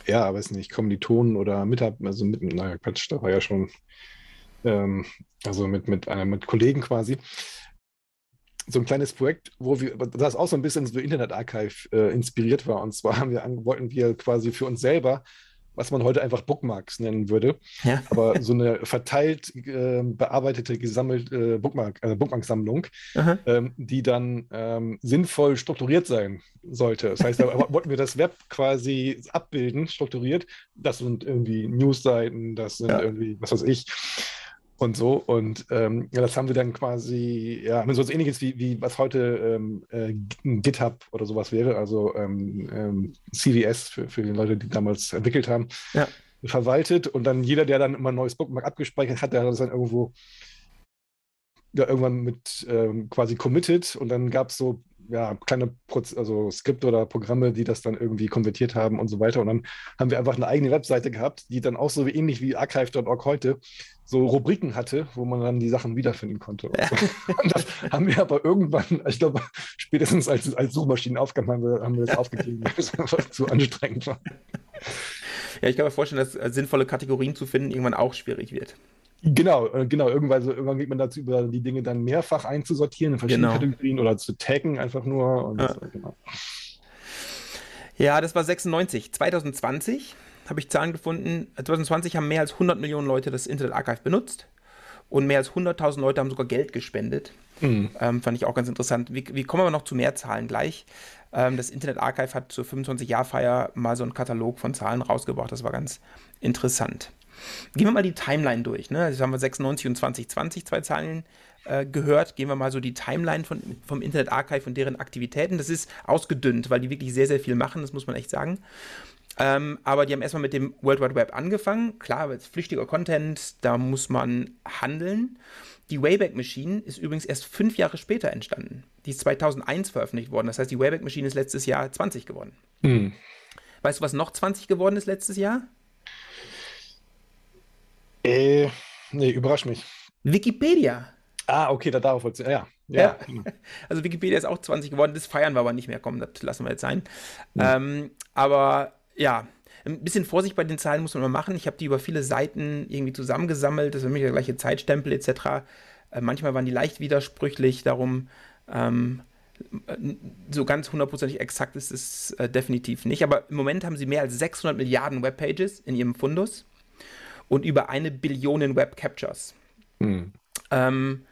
ja, weiß nicht, Kommilitonen oder Mitarbeiter, also mit, naja, Quatsch, da war ja schon, ähm, also mit, mit, äh, mit Kollegen quasi, so ein kleines Projekt, wo wir, das auch so ein bisschen so Internet Archive äh, inspiriert war. Und zwar haben wir, wollten wir quasi für uns selber was man heute einfach Bookmarks nennen würde. Ja. Aber so eine verteilt äh, bearbeitete, gesammelte äh, Bookmark, äh, Bookmark-Sammlung, ähm, die dann ähm, sinnvoll strukturiert sein sollte. Das heißt, da wollten wir das Web quasi abbilden, strukturiert. Das sind irgendwie Newsseiten, das sind ja. irgendwie, was weiß ich und so. Und ähm, ja, das haben wir dann quasi, ja, so was ähnliches wie, wie was heute ähm, äh, GitHub oder sowas wäre, also ähm, ähm CVS für, für die Leute, die damals entwickelt haben, ja. verwaltet. Und dann jeder, der dann immer ein neues Bookmark abgespeichert hat, der hat das dann irgendwo ja, irgendwann mit ähm, quasi committed und dann gab es so ja, kleine Proz also Skripte oder Programme, die das dann irgendwie konvertiert haben und so weiter. Und dann haben wir einfach eine eigene Webseite gehabt, die dann auch so ähnlich wie archive.org heute so Rubriken hatte, wo man dann die Sachen wiederfinden konnte. Ja. So. das haben wir aber irgendwann, ich glaube, spätestens als, als Suchmaschinen aufkamen, haben wir, haben wir das aufgegeben, weil es einfach zu anstrengend war. Ja, ich kann mir vorstellen, dass äh, sinnvolle Kategorien zu finden irgendwann auch schwierig wird. Genau, äh, genau. Irgendwann, so, irgendwann geht man dazu über, die Dinge dann mehrfach einzusortieren in verschiedene genau. Kategorien oder zu taggen einfach nur. Ja. Das, genau. ja, das war 96. 2020 habe ich Zahlen gefunden. 2020 haben mehr als 100 Millionen Leute das Internet Archive benutzt und mehr als 100.000 Leute haben sogar Geld gespendet. Mhm. Ähm, fand ich auch ganz interessant. Wie, wie kommen wir noch zu mehr Zahlen gleich? Ähm, das Internet Archive hat zur 25-Jahr-Feier mal so einen Katalog von Zahlen rausgebracht. Das war ganz interessant. Gehen wir mal die Timeline durch. Ne? Jetzt haben wir 96 und 2020 zwei Zahlen äh, gehört. Gehen wir mal so die Timeline von, vom Internet Archive und deren Aktivitäten. Das ist ausgedünnt, weil die wirklich sehr, sehr viel machen, das muss man echt sagen. Ähm, aber die haben erstmal mit dem World Wide Web angefangen. Klar, flüchtiger Content, da muss man handeln. Die Wayback Machine ist übrigens erst fünf Jahre später entstanden. Die ist 2001 veröffentlicht worden. Das heißt, die Wayback Machine ist letztes Jahr 20 geworden. Hm. Weißt du, was noch 20 geworden ist letztes Jahr? Äh, nee, überrasch mich. Wikipedia. Ah, okay, da darauf wollte ja. Ja. ja. Also Wikipedia ist auch 20 geworden, das feiern wir aber nicht mehr. Komm, das lassen wir jetzt sein. Ja. Ähm, aber ja, ein bisschen Vorsicht bei den Zahlen muss man mal machen. Ich habe die über viele Seiten irgendwie zusammengesammelt. Das ist mich der gleiche Zeitstempel etc. Äh, manchmal waren die leicht widersprüchlich. Darum ähm, so ganz hundertprozentig exakt ist es äh, definitiv nicht. Aber im Moment haben sie mehr als 600 Milliarden Webpages in ihrem Fundus und über eine Billion Web Captures. Hm. Ähm,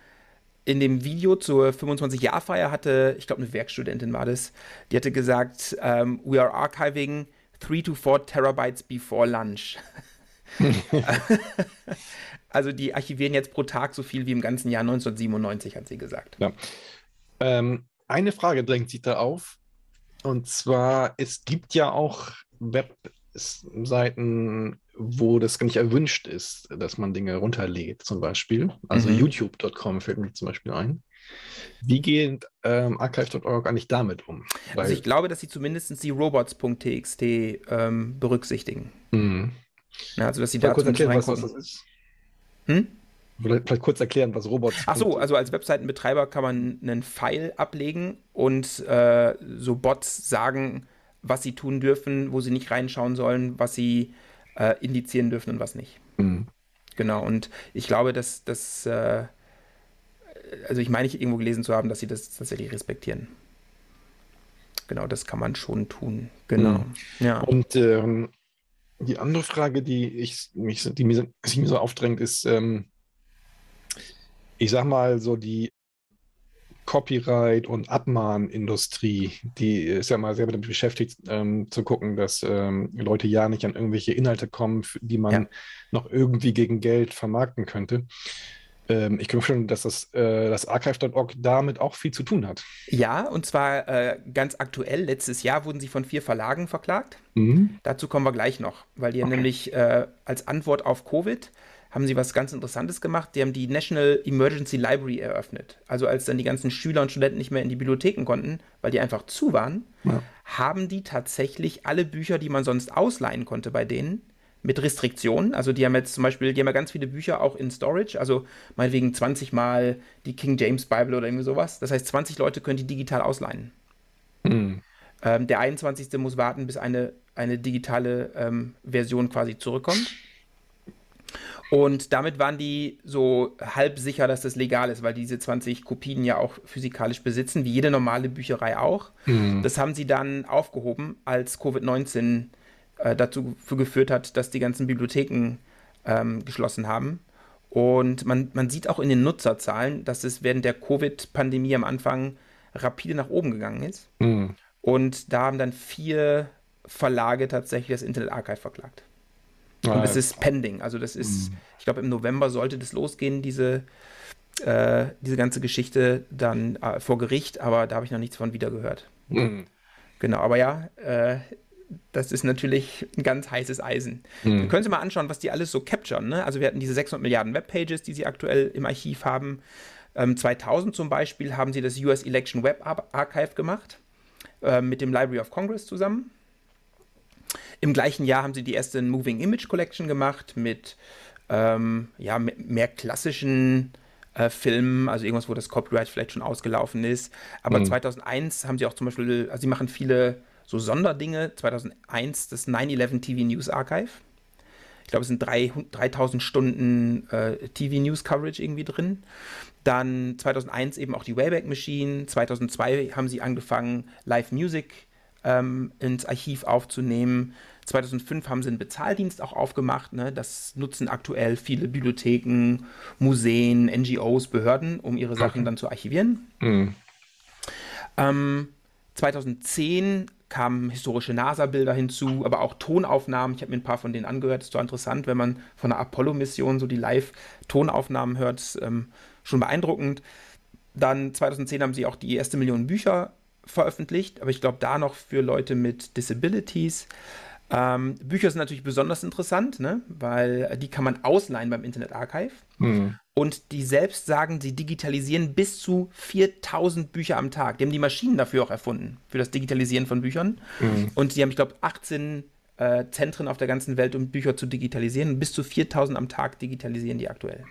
in dem Video zur 25-Jahr-Feier hatte, ich glaube, eine Werkstudentin war das, die hatte gesagt, ähm, we are archiving 3 to 4 Terabytes before lunch. also die archivieren jetzt pro Tag so viel wie im ganzen Jahr 1997, hat sie gesagt. Ja. Ähm, eine Frage drängt sich da auf. Und zwar, es gibt ja auch Webseiten, wo das nicht erwünscht ist, dass man Dinge runterlädt, zum Beispiel. Also mhm. youtube.com fällt mir zum Beispiel ein. Wie geht ähm, archive.org eigentlich damit um? Weil also ich glaube, dass sie zumindest die robots.txt ähm, berücksichtigen. Mhm. Ja, also dass sie da kurz erklären, was, was das ist. Hm? Vielleicht kurz erklären, was Robots Ach so, also als Webseitenbetreiber kann man einen Pfeil ablegen und äh, so Bots sagen, was sie tun dürfen, wo sie nicht reinschauen sollen, was sie äh, indizieren dürfen und was nicht. Mhm. Genau, und ich glaube, dass das, äh, also ich meine, ich irgendwo gelesen zu haben, dass sie das tatsächlich respektieren. Genau, das kann man schon tun. Genau. Mhm. Ja. Und ähm, die andere Frage, die ich mich, die mir, sich mir so aufdrängt, ist, ähm, ich sag mal, so die Copyright- und Abmahnindustrie, die ist ja mal sehr damit beschäftigt, ähm, zu gucken, dass ähm, Leute ja nicht an irgendwelche Inhalte kommen, die man ja. noch irgendwie gegen Geld vermarkten könnte. Ähm, ich glaube schon, dass das, äh, das Archive.org damit auch viel zu tun hat. Ja, und zwar äh, ganz aktuell. Letztes Jahr wurden sie von vier Verlagen verklagt. Mhm. Dazu kommen wir gleich noch, weil die okay. nämlich äh, als Antwort auf Covid haben sie was ganz Interessantes gemacht. Die haben die National Emergency Library eröffnet. Also als dann die ganzen Schüler und Studenten nicht mehr in die Bibliotheken konnten, weil die einfach zu waren, ja. haben die tatsächlich alle Bücher, die man sonst ausleihen konnte bei denen, mit Restriktionen. Also die haben jetzt zum Beispiel, die haben ja ganz viele Bücher auch in Storage, also meinetwegen 20 Mal die King James Bible oder irgendwie sowas. Das heißt, 20 Leute können die digital ausleihen. Mhm. Ähm, der 21. muss warten, bis eine, eine digitale ähm, Version quasi zurückkommt. Und damit waren die so halb sicher, dass das legal ist, weil diese 20 Kopien ja auch physikalisch besitzen, wie jede normale Bücherei auch. Mhm. Das haben sie dann aufgehoben, als Covid-19 äh, dazu geführt hat, dass die ganzen Bibliotheken ähm, geschlossen haben. Und man, man sieht auch in den Nutzerzahlen, dass es während der Covid-Pandemie am Anfang rapide nach oben gegangen ist. Mhm. Und da haben dann vier Verlage tatsächlich das Internet Archive verklagt. Und ah, es ist pending. Also das ist, mhm. ich glaube, im November sollte das losgehen, diese, äh, diese ganze Geschichte dann äh, vor Gericht, aber da habe ich noch nichts von wieder gehört. Mhm. Genau, aber ja, äh, das ist natürlich ein ganz heißes Eisen. Mhm. können Sie mal anschauen, was die alles so capturen. Ne? Also wir hatten diese 600 Milliarden Webpages, die sie aktuell im Archiv haben. Ähm, 2000 zum Beispiel haben sie das US Election Web Archive gemacht, äh, mit dem Library of Congress zusammen. Im gleichen Jahr haben sie die erste Moving Image Collection gemacht mit ähm, ja, mehr klassischen äh, Filmen, also irgendwas, wo das Copyright vielleicht schon ausgelaufen ist. Aber mhm. 2001 haben sie auch zum Beispiel, also sie machen viele so Sonderdinge. 2001 das 9-11 TV News Archive. Ich glaube, es sind drei, 3000 Stunden äh, TV News Coverage irgendwie drin. Dann 2001 eben auch die Wayback Machine. 2002 haben sie angefangen, Live Music ähm, ins Archiv aufzunehmen. 2005 haben sie einen Bezahldienst auch aufgemacht. Ne? Das nutzen aktuell viele Bibliotheken, Museen, NGOs, Behörden, um ihre Sachen dann zu archivieren. Mhm. Ähm, 2010 kamen historische NASA-Bilder hinzu, aber auch Tonaufnahmen. Ich habe mir ein paar von denen angehört. Das ist so interessant, wenn man von der Apollo-Mission so die Live-Tonaufnahmen hört. Ähm, schon beeindruckend. Dann 2010 haben sie auch die erste Million Bücher veröffentlicht, aber ich glaube da noch für Leute mit Disabilities. Ähm, Bücher sind natürlich besonders interessant, ne? weil die kann man ausleihen beim Internet Archive. Mhm. Und die selbst sagen, sie digitalisieren bis zu 4000 Bücher am Tag. Die haben die Maschinen dafür auch erfunden, für das Digitalisieren von Büchern. Mhm. Und die haben, ich glaube, 18 äh, Zentren auf der ganzen Welt, um Bücher zu digitalisieren. Bis zu 4000 am Tag digitalisieren die aktuell.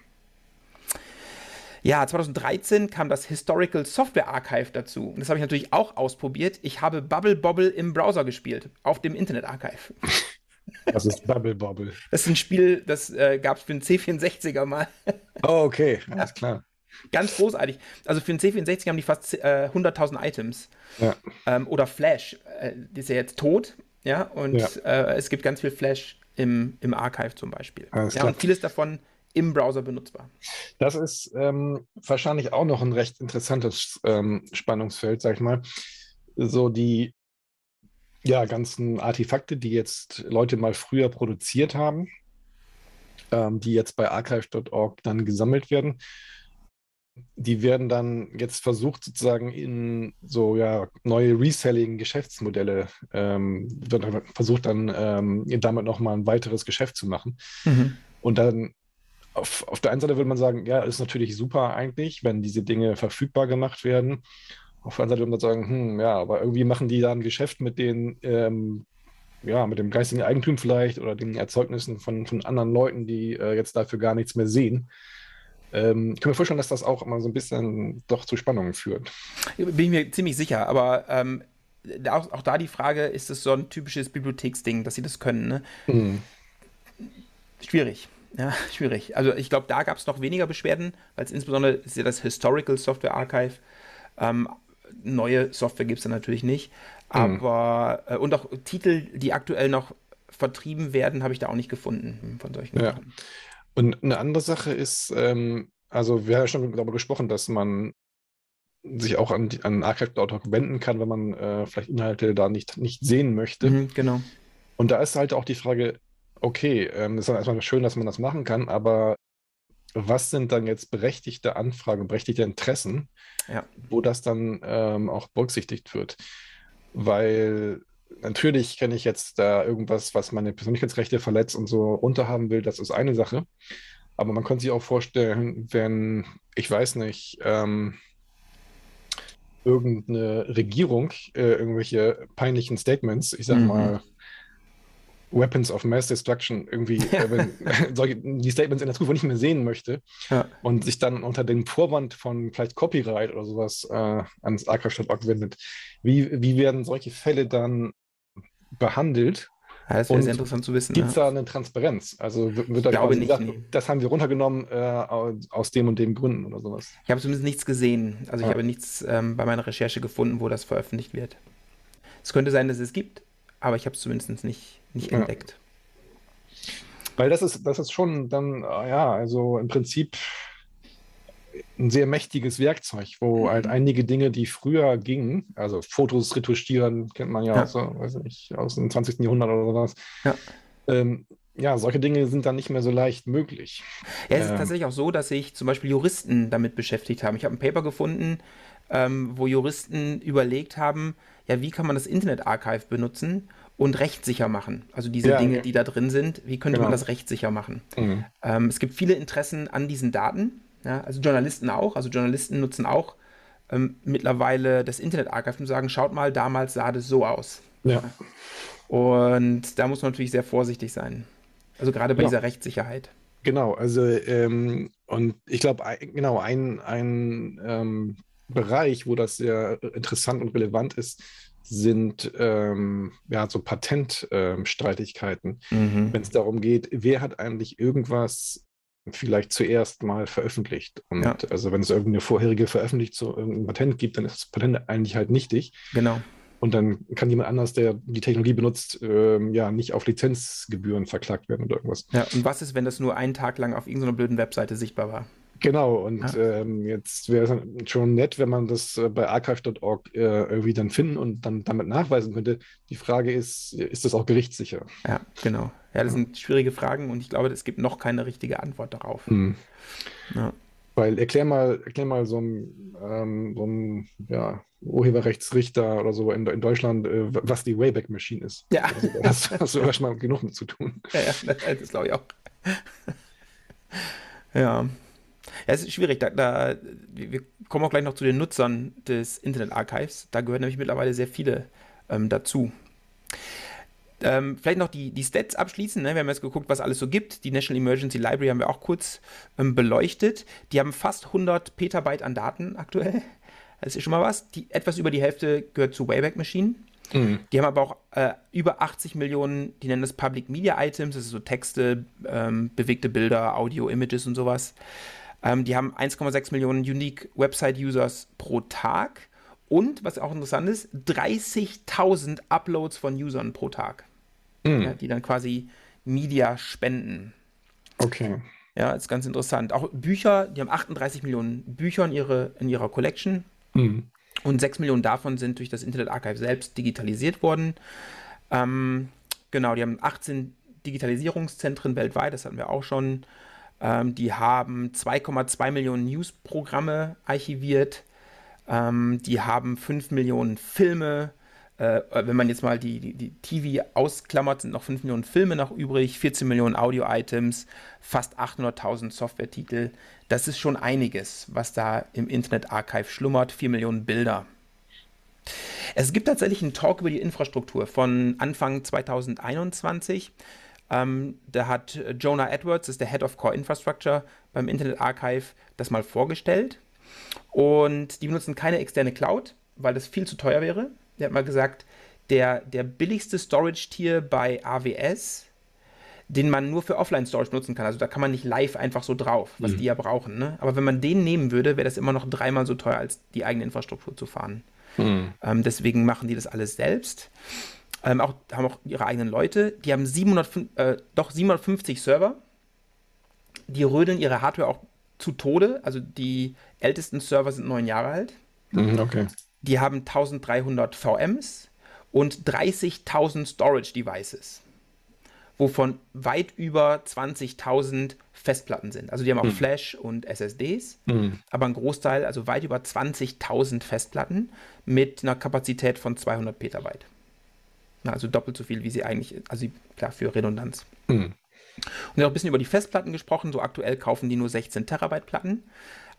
Ja, 2013 kam das Historical Software Archive dazu. Und das habe ich natürlich auch ausprobiert. Ich habe Bubble Bobble im Browser gespielt, auf dem Internet Archive. Was ist Bubble Bobble? Das ist ein Spiel, das äh, gab es für den C64er mal. Oh, okay, alles klar. Ganz großartig. Also für den C64 haben die fast äh, 100.000 Items. Ja. Ähm, oder Flash, äh, die ist ja jetzt tot. Ja, und ja. Äh, es gibt ganz viel Flash im, im Archive zum Beispiel. Alles ja, klar. und vieles davon im Browser benutzbar. Das ist ähm, wahrscheinlich auch noch ein recht interessantes ähm, Spannungsfeld, sag ich mal. So die ja, ganzen Artefakte, die jetzt Leute mal früher produziert haben, ähm, die jetzt bei archive.org dann gesammelt werden. Die werden dann jetzt versucht, sozusagen in so ja, neue Reselling-Geschäftsmodelle, ähm, wird versucht dann ähm, damit nochmal ein weiteres Geschäft zu machen. Mhm. Und dann auf, auf der einen Seite würde man sagen, ja, ist natürlich super eigentlich, wenn diese Dinge verfügbar gemacht werden. Auf der anderen Seite würde man sagen, hm, ja, aber irgendwie machen die da ein Geschäft mit den, ähm, ja, mit dem geistigen Eigentum vielleicht oder den Erzeugnissen von, von anderen Leuten, die äh, jetzt dafür gar nichts mehr sehen. Ähm, ich kann mir vorstellen, dass das auch immer so ein bisschen doch zu Spannungen führt. Bin ich mir ziemlich sicher, aber ähm, auch, auch, da die Frage, ist es so ein typisches Bibliotheksding, dass sie das können? Ne? Mhm. Schwierig. Ja, schwierig. Also ich glaube, da gab es noch weniger Beschwerden, weil es insbesondere ist ja das Historical Software Archive. Ähm, neue Software gibt es da natürlich nicht. Mhm. Aber mhm. äh, und auch Titel, die aktuell noch vertrieben werden, habe ich da auch nicht gefunden von solchen. Ja. Und eine andere Sache ist, ähm, also wir haben ja schon darüber gesprochen, dass man sich auch an, an Archive.org wenden kann, wenn man äh, vielleicht Inhalte da nicht, nicht sehen möchte. Mhm, genau. Und da ist halt auch die Frage, okay, ähm, ist dann erstmal schön, dass man das machen kann, aber was sind dann jetzt berechtigte Anfragen, berechtigte Interessen, ja. wo das dann ähm, auch berücksichtigt wird? Weil natürlich kenne ich jetzt da irgendwas, was meine Persönlichkeitsrechte verletzt und so runterhaben will, das ist eine Sache. Aber man könnte sich auch vorstellen, wenn, ich weiß nicht, ähm, irgendeine Regierung äh, irgendwelche peinlichen Statements, ich sag mhm. mal, Weapons of Mass Destruction irgendwie äh, solche, die Statements in der Zukunft nicht mehr sehen möchte ja. und sich dann unter dem Vorwand von vielleicht Copyright oder sowas äh, ans Archive.org wendet. Wie, wie werden solche Fälle dann behandelt? Ja, das wäre sehr interessant zu wissen. Gibt es ja. da eine Transparenz? Also wird da Glaube nicht, gesagt, nee. das haben wir runtergenommen äh, aus dem und dem Gründen oder sowas? Ich habe zumindest nichts gesehen. Also ich habe nichts ähm, bei meiner Recherche gefunden, wo das veröffentlicht wird. Es könnte sein, dass es gibt, aber ich habe es zumindest nicht, nicht ja. entdeckt. Weil das ist, das ist schon dann, ja, also im Prinzip ein sehr mächtiges Werkzeug, wo mhm. halt einige Dinge, die früher gingen, also Fotos retuschieren, kennt man ja, ja. Aus, weiß nicht, aus dem 20. Jahrhundert oder sowas. Ja. Ähm, ja, solche Dinge sind dann nicht mehr so leicht möglich. Ja, es ist ähm, tatsächlich auch so, dass sich zum Beispiel Juristen damit beschäftigt haben. Ich habe ein Paper gefunden, ähm, wo Juristen überlegt haben, ja, wie kann man das Internet Archive benutzen und rechtssicher machen? Also diese ja, Dinge, ja. die da drin sind, wie könnte genau. man das rechtssicher machen? Mhm. Ähm, es gibt viele Interessen an diesen Daten, ja, also Journalisten auch. Also Journalisten nutzen auch ähm, mittlerweile das Internet Archive und sagen, schaut mal, damals sah das so aus. Ja. Und da muss man natürlich sehr vorsichtig sein. Also gerade bei dieser Rechtssicherheit. Genau, also ähm, und ich glaube, genau, ein, ein ähm, Bereich, wo das sehr interessant und relevant ist, sind ähm, ja so Patentstreitigkeiten, ähm, mhm. wenn es darum geht, wer hat eigentlich irgendwas vielleicht zuerst mal veröffentlicht. Und ja. also wenn es irgendeine vorherige Veröffentlichung zu irgendeinem Patent gibt, dann ist das Patent eigentlich halt nichtig. Genau. Und dann kann jemand anders, der die Technologie benutzt, ähm, ja nicht auf Lizenzgebühren verklagt werden oder irgendwas. Ja, und was ist, wenn das nur einen Tag lang auf irgendeiner blöden Webseite sichtbar war? Genau, und ja. ähm, jetzt wäre es schon nett, wenn man das äh, bei archive.org äh, irgendwie dann finden und dann damit nachweisen könnte. Die Frage ist, ist das auch gerichtssicher? Ja, genau. Ja, das ja. sind schwierige Fragen und ich glaube, es gibt noch keine richtige Antwort darauf. Hm. Ja. Weil erklär mal, erklär mal so ein, ähm, so ein ja, Urheberrechtsrichter oder so in, in Deutschland, äh, was die Wayback Machine ist. Ja. Also, das hast du schon mal genug mit zu tun. Ja, ja das glaube ich auch. ja. Ja, es ist schwierig. Da, da, wir kommen auch gleich noch zu den Nutzern des Internet Archives. Da gehören nämlich mittlerweile sehr viele ähm, dazu. Ähm, vielleicht noch die, die Stats abschließen. Ne? Wir haben jetzt geguckt, was alles so gibt. Die National Emergency Library haben wir auch kurz ähm, beleuchtet. Die haben fast 100 Petabyte an Daten aktuell. Das ist schon mal was. Die, etwas über die Hälfte gehört zu Wayback Machine. Mhm. Die haben aber auch äh, über 80 Millionen, die nennen das Public Media Items, das ist so Texte, ähm, bewegte Bilder, Audio, Images und sowas. Ähm, die haben 1,6 Millionen Unique Website-Users pro Tag und, was auch interessant ist, 30.000 Uploads von Usern pro Tag, mhm. ja, die dann quasi Media spenden. Okay. Ja, ist ganz interessant. Auch Bücher, die haben 38 Millionen Bücher in, ihre, in ihrer Collection. Mhm. Und 6 Millionen davon sind durch das Internet Archive selbst digitalisiert worden. Ähm, genau, die haben 18 Digitalisierungszentren weltweit, das hatten wir auch schon. Ähm, die haben 2,2 Millionen News-Programme archiviert. Ähm, die haben 5 Millionen Filme. Äh, wenn man jetzt mal die, die, die, TV ausklammert, sind noch 5 Millionen Filme noch übrig, 14 Millionen Audio-Items, fast 800.000 Software-Titel. Das ist schon einiges, was da im Internet Archive schlummert. 4 Millionen Bilder. Es gibt tatsächlich einen Talk über die Infrastruktur von Anfang 2021. Ähm, da hat Jonah Edwards, das ist der Head of Core Infrastructure beim Internet Archive, das mal vorgestellt. Und die benutzen keine externe Cloud, weil das viel zu teuer wäre. Der hat mal gesagt, der, der billigste Storage-Tier bei AWS, den man nur für Offline-Storage nutzen kann. Also da kann man nicht live einfach so drauf, was mhm. die ja brauchen. Ne? Aber wenn man den nehmen würde, wäre das immer noch dreimal so teuer, als die eigene Infrastruktur zu fahren. Mhm. Ähm, deswegen machen die das alles selbst ähm, auch, haben auch ihre eigenen Leute. Die haben 700, äh, doch 750 Server. Die rödeln ihre Hardware auch zu Tode. Also die ältesten Server sind neun Jahre alt. Mhm, okay. Die haben 1300 VMs und 30.000 Storage Devices, wovon weit über 20.000 Festplatten sind. Also die haben auch mhm. Flash und SSDs, mhm. aber ein Großteil, also weit über 20.000 Festplatten mit einer Kapazität von 200 Petabyte. Also doppelt so viel, wie sie eigentlich, also klar, für Redundanz. Mhm. Und auch ein bisschen über die Festplatten gesprochen. So aktuell kaufen die nur 16 Terabyte Platten.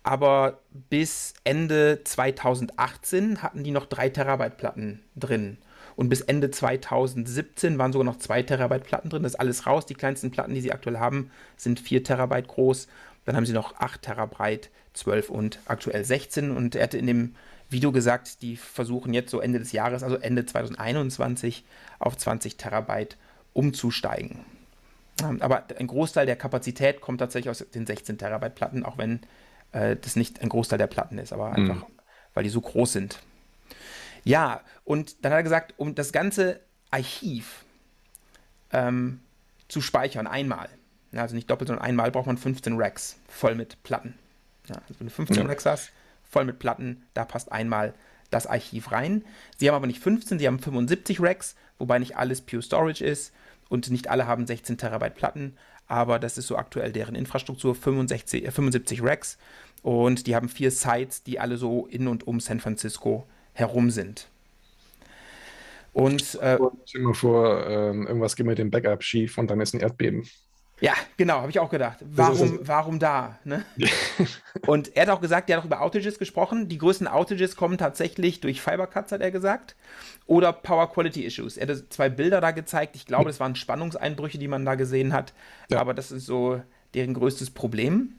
Aber bis Ende 2018 hatten die noch 3 Terabyte Platten drin. Und bis Ende 2017 waren sogar noch 2 Terabyte Platten drin. Das ist alles raus. Die kleinsten Platten, die sie aktuell haben, sind 4 Terabyte groß. Dann haben sie noch 8 Terabyte, 12 und aktuell 16. Und er hatte in dem Video gesagt, die versuchen jetzt so Ende des Jahres, also Ende 2021, auf 20 Terabyte umzusteigen. Ähm, aber ein Großteil der Kapazität kommt tatsächlich aus den 16 Terabyte Platten, auch wenn äh, das nicht ein Großteil der Platten ist, aber einfach, mhm. weil die so groß sind. Ja, und dann hat er gesagt, um das ganze Archiv ähm, zu speichern, einmal, also nicht doppelt, sondern einmal, braucht man 15 Racks voll mit Platten. Ja, also wenn du 15 ja. Racks hast, voll mit Platten, da passt einmal das Archiv rein. Sie haben aber nicht 15, sie haben 75 Racks, wobei nicht alles Pure Storage ist und nicht alle haben 16 Terabyte Platten, aber das ist so aktuell deren Infrastruktur, 65, äh, 75 Racks und die haben vier Sites, die alle so in und um San Francisco herum sind. Und äh, stell mir vor, ähm, irgendwas geht mit dem Backup schief und dann ist ein Erdbeben. Ja, genau, habe ich auch gedacht. Warum, warum da? Ne? und er hat auch gesagt, er hat auch über Outages gesprochen. Die größten Outages kommen tatsächlich durch Fibercuts, hat er gesagt. Oder Power Quality Issues. Er hat zwei Bilder da gezeigt. Ich glaube, das waren Spannungseinbrüche, die man da gesehen hat. Ja. Aber das ist so deren größtes Problem.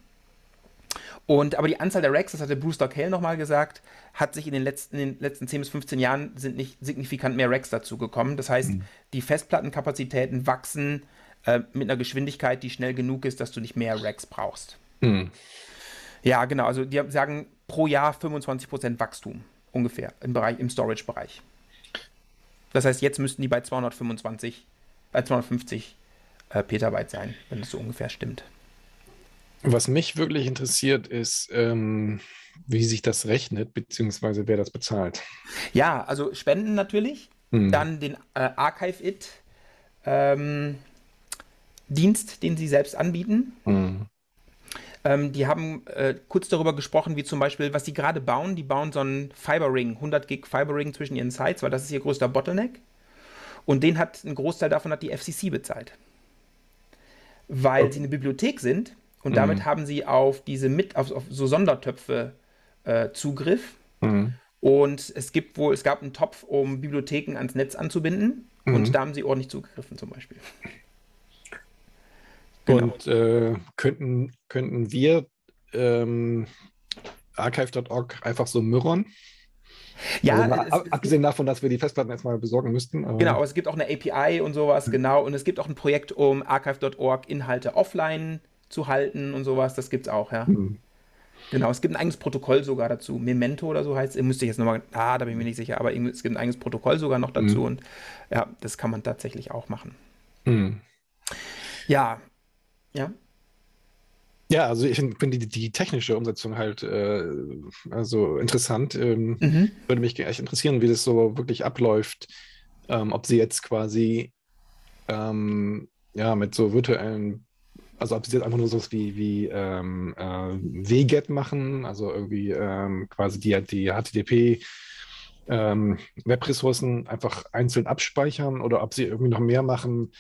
Und aber die Anzahl der Racks, das hatte Bruce Dockale nochmal gesagt, hat sich in den, letzten, in den letzten 10 bis 15 Jahren sind nicht signifikant mehr Racks dazu gekommen. Das heißt, mhm. die Festplattenkapazitäten wachsen äh, mit einer Geschwindigkeit, die schnell genug ist, dass du nicht mehr Racks brauchst. Mhm. Ja, genau. Also die sagen pro Jahr 25% Wachstum ungefähr im Bereich, im Storage-Bereich. Das heißt, jetzt müssten die bei 225, bei 250 äh, Petabyte sein, wenn es so ungefähr stimmt. Was mich wirklich interessiert, ist, ähm, wie sich das rechnet, beziehungsweise wer das bezahlt. Ja, also Spenden natürlich. Hm. Dann den äh, Archive It ähm, Dienst, den sie selbst anbieten. Hm. Ähm, die haben äh, kurz darüber gesprochen, wie zum Beispiel, was sie gerade bauen. Die bauen so einen Fiber Ring, 100 Gig Fiber Ring zwischen ihren Sites, weil das ist ihr größter Bottleneck. Und den hat ein Großteil davon hat die FCC bezahlt. Weil oh. sie eine Bibliothek sind und mhm. damit haben sie auf diese mit, auf, auf so Sondertöpfe äh, Zugriff. Mhm. Und es gibt wohl, es gab einen Topf, um Bibliotheken ans Netz anzubinden. Mhm. Und da haben sie ordentlich zugegriffen, zum Beispiel. Genau. Und äh, könnten, könnten wir ähm, archive.org einfach so mirror? Ja, also es, abgesehen davon, dass wir die Festplatten erstmal besorgen müssten. Genau, aber es gibt auch eine API und sowas, mhm. genau. Und es gibt auch ein Projekt, um archive.org Inhalte offline zu halten und sowas. Das gibt es auch, ja. Mhm. Genau, es gibt ein eigenes Protokoll sogar dazu. Memento oder so heißt es. Müsste ich jetzt nochmal, ah, da bin ich mir nicht sicher, aber es gibt ein eigenes Protokoll sogar noch dazu. Mhm. Und ja, das kann man tatsächlich auch machen. Mhm. Ja, ja. Ja, also ich finde die, die, technische Umsetzung halt äh, also interessant. Ähm, mhm. Würde mich echt interessieren, wie das so wirklich abläuft. Ähm, ob sie jetzt quasi ähm, ja mit so virtuellen, also ob sie jetzt einfach nur so wie, wie ähm, äh, WGET machen, also irgendwie ähm, quasi die, die HTTP ähm, Webressourcen einfach einzeln abspeichern oder ob sie irgendwie noch mehr machen,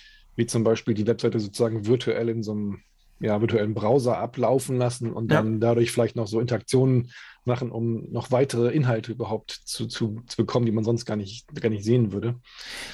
wie zum Beispiel die Webseite sozusagen virtuell in so einem ja, virtuellen Browser ablaufen lassen und dann ja. dadurch vielleicht noch so Interaktionen machen, um noch weitere Inhalte überhaupt zu, zu, zu bekommen, die man sonst gar nicht, gar nicht sehen würde.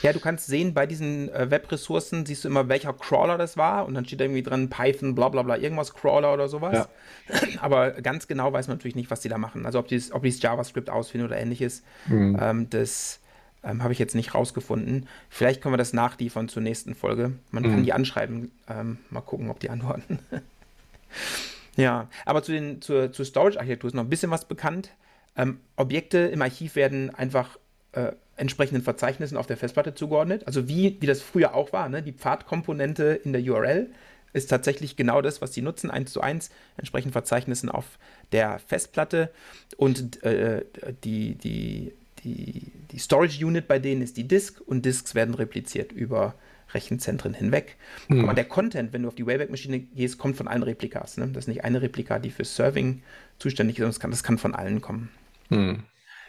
Ja, du kannst sehen, bei diesen äh, Webressourcen siehst du immer, welcher Crawler das war und dann steht da irgendwie drin Python, bla bla bla, irgendwas Crawler oder sowas. Ja. Aber ganz genau weiß man natürlich nicht, was die da machen. Also ob die ob es JavaScript ausfinden oder ähnliches. Mhm. Ähm, das ähm, Habe ich jetzt nicht rausgefunden. Vielleicht können wir das nachliefern zur nächsten Folge. Man mhm. kann die anschreiben. Ähm, mal gucken, ob die antworten. ja, aber zu den, zur, zur Storage-Architektur ist noch ein bisschen was bekannt. Ähm, Objekte im Archiv werden einfach äh, entsprechenden Verzeichnissen auf der Festplatte zugeordnet. Also wie, wie das früher auch war. Ne? Die Pfadkomponente in der URL ist tatsächlich genau das, was sie nutzen, eins zu eins, entsprechend Verzeichnissen auf der Festplatte. Und äh, die, die die, die Storage Unit bei denen ist die Disk und Disks werden repliziert über Rechenzentren hinweg. Mhm. Aber der Content, wenn du auf die Wayback-Maschine gehst, kommt von allen Replikas. Ne? Das ist nicht eine Replika, die für Serving zuständig ist, sondern das kann, das kann von allen kommen. Mhm.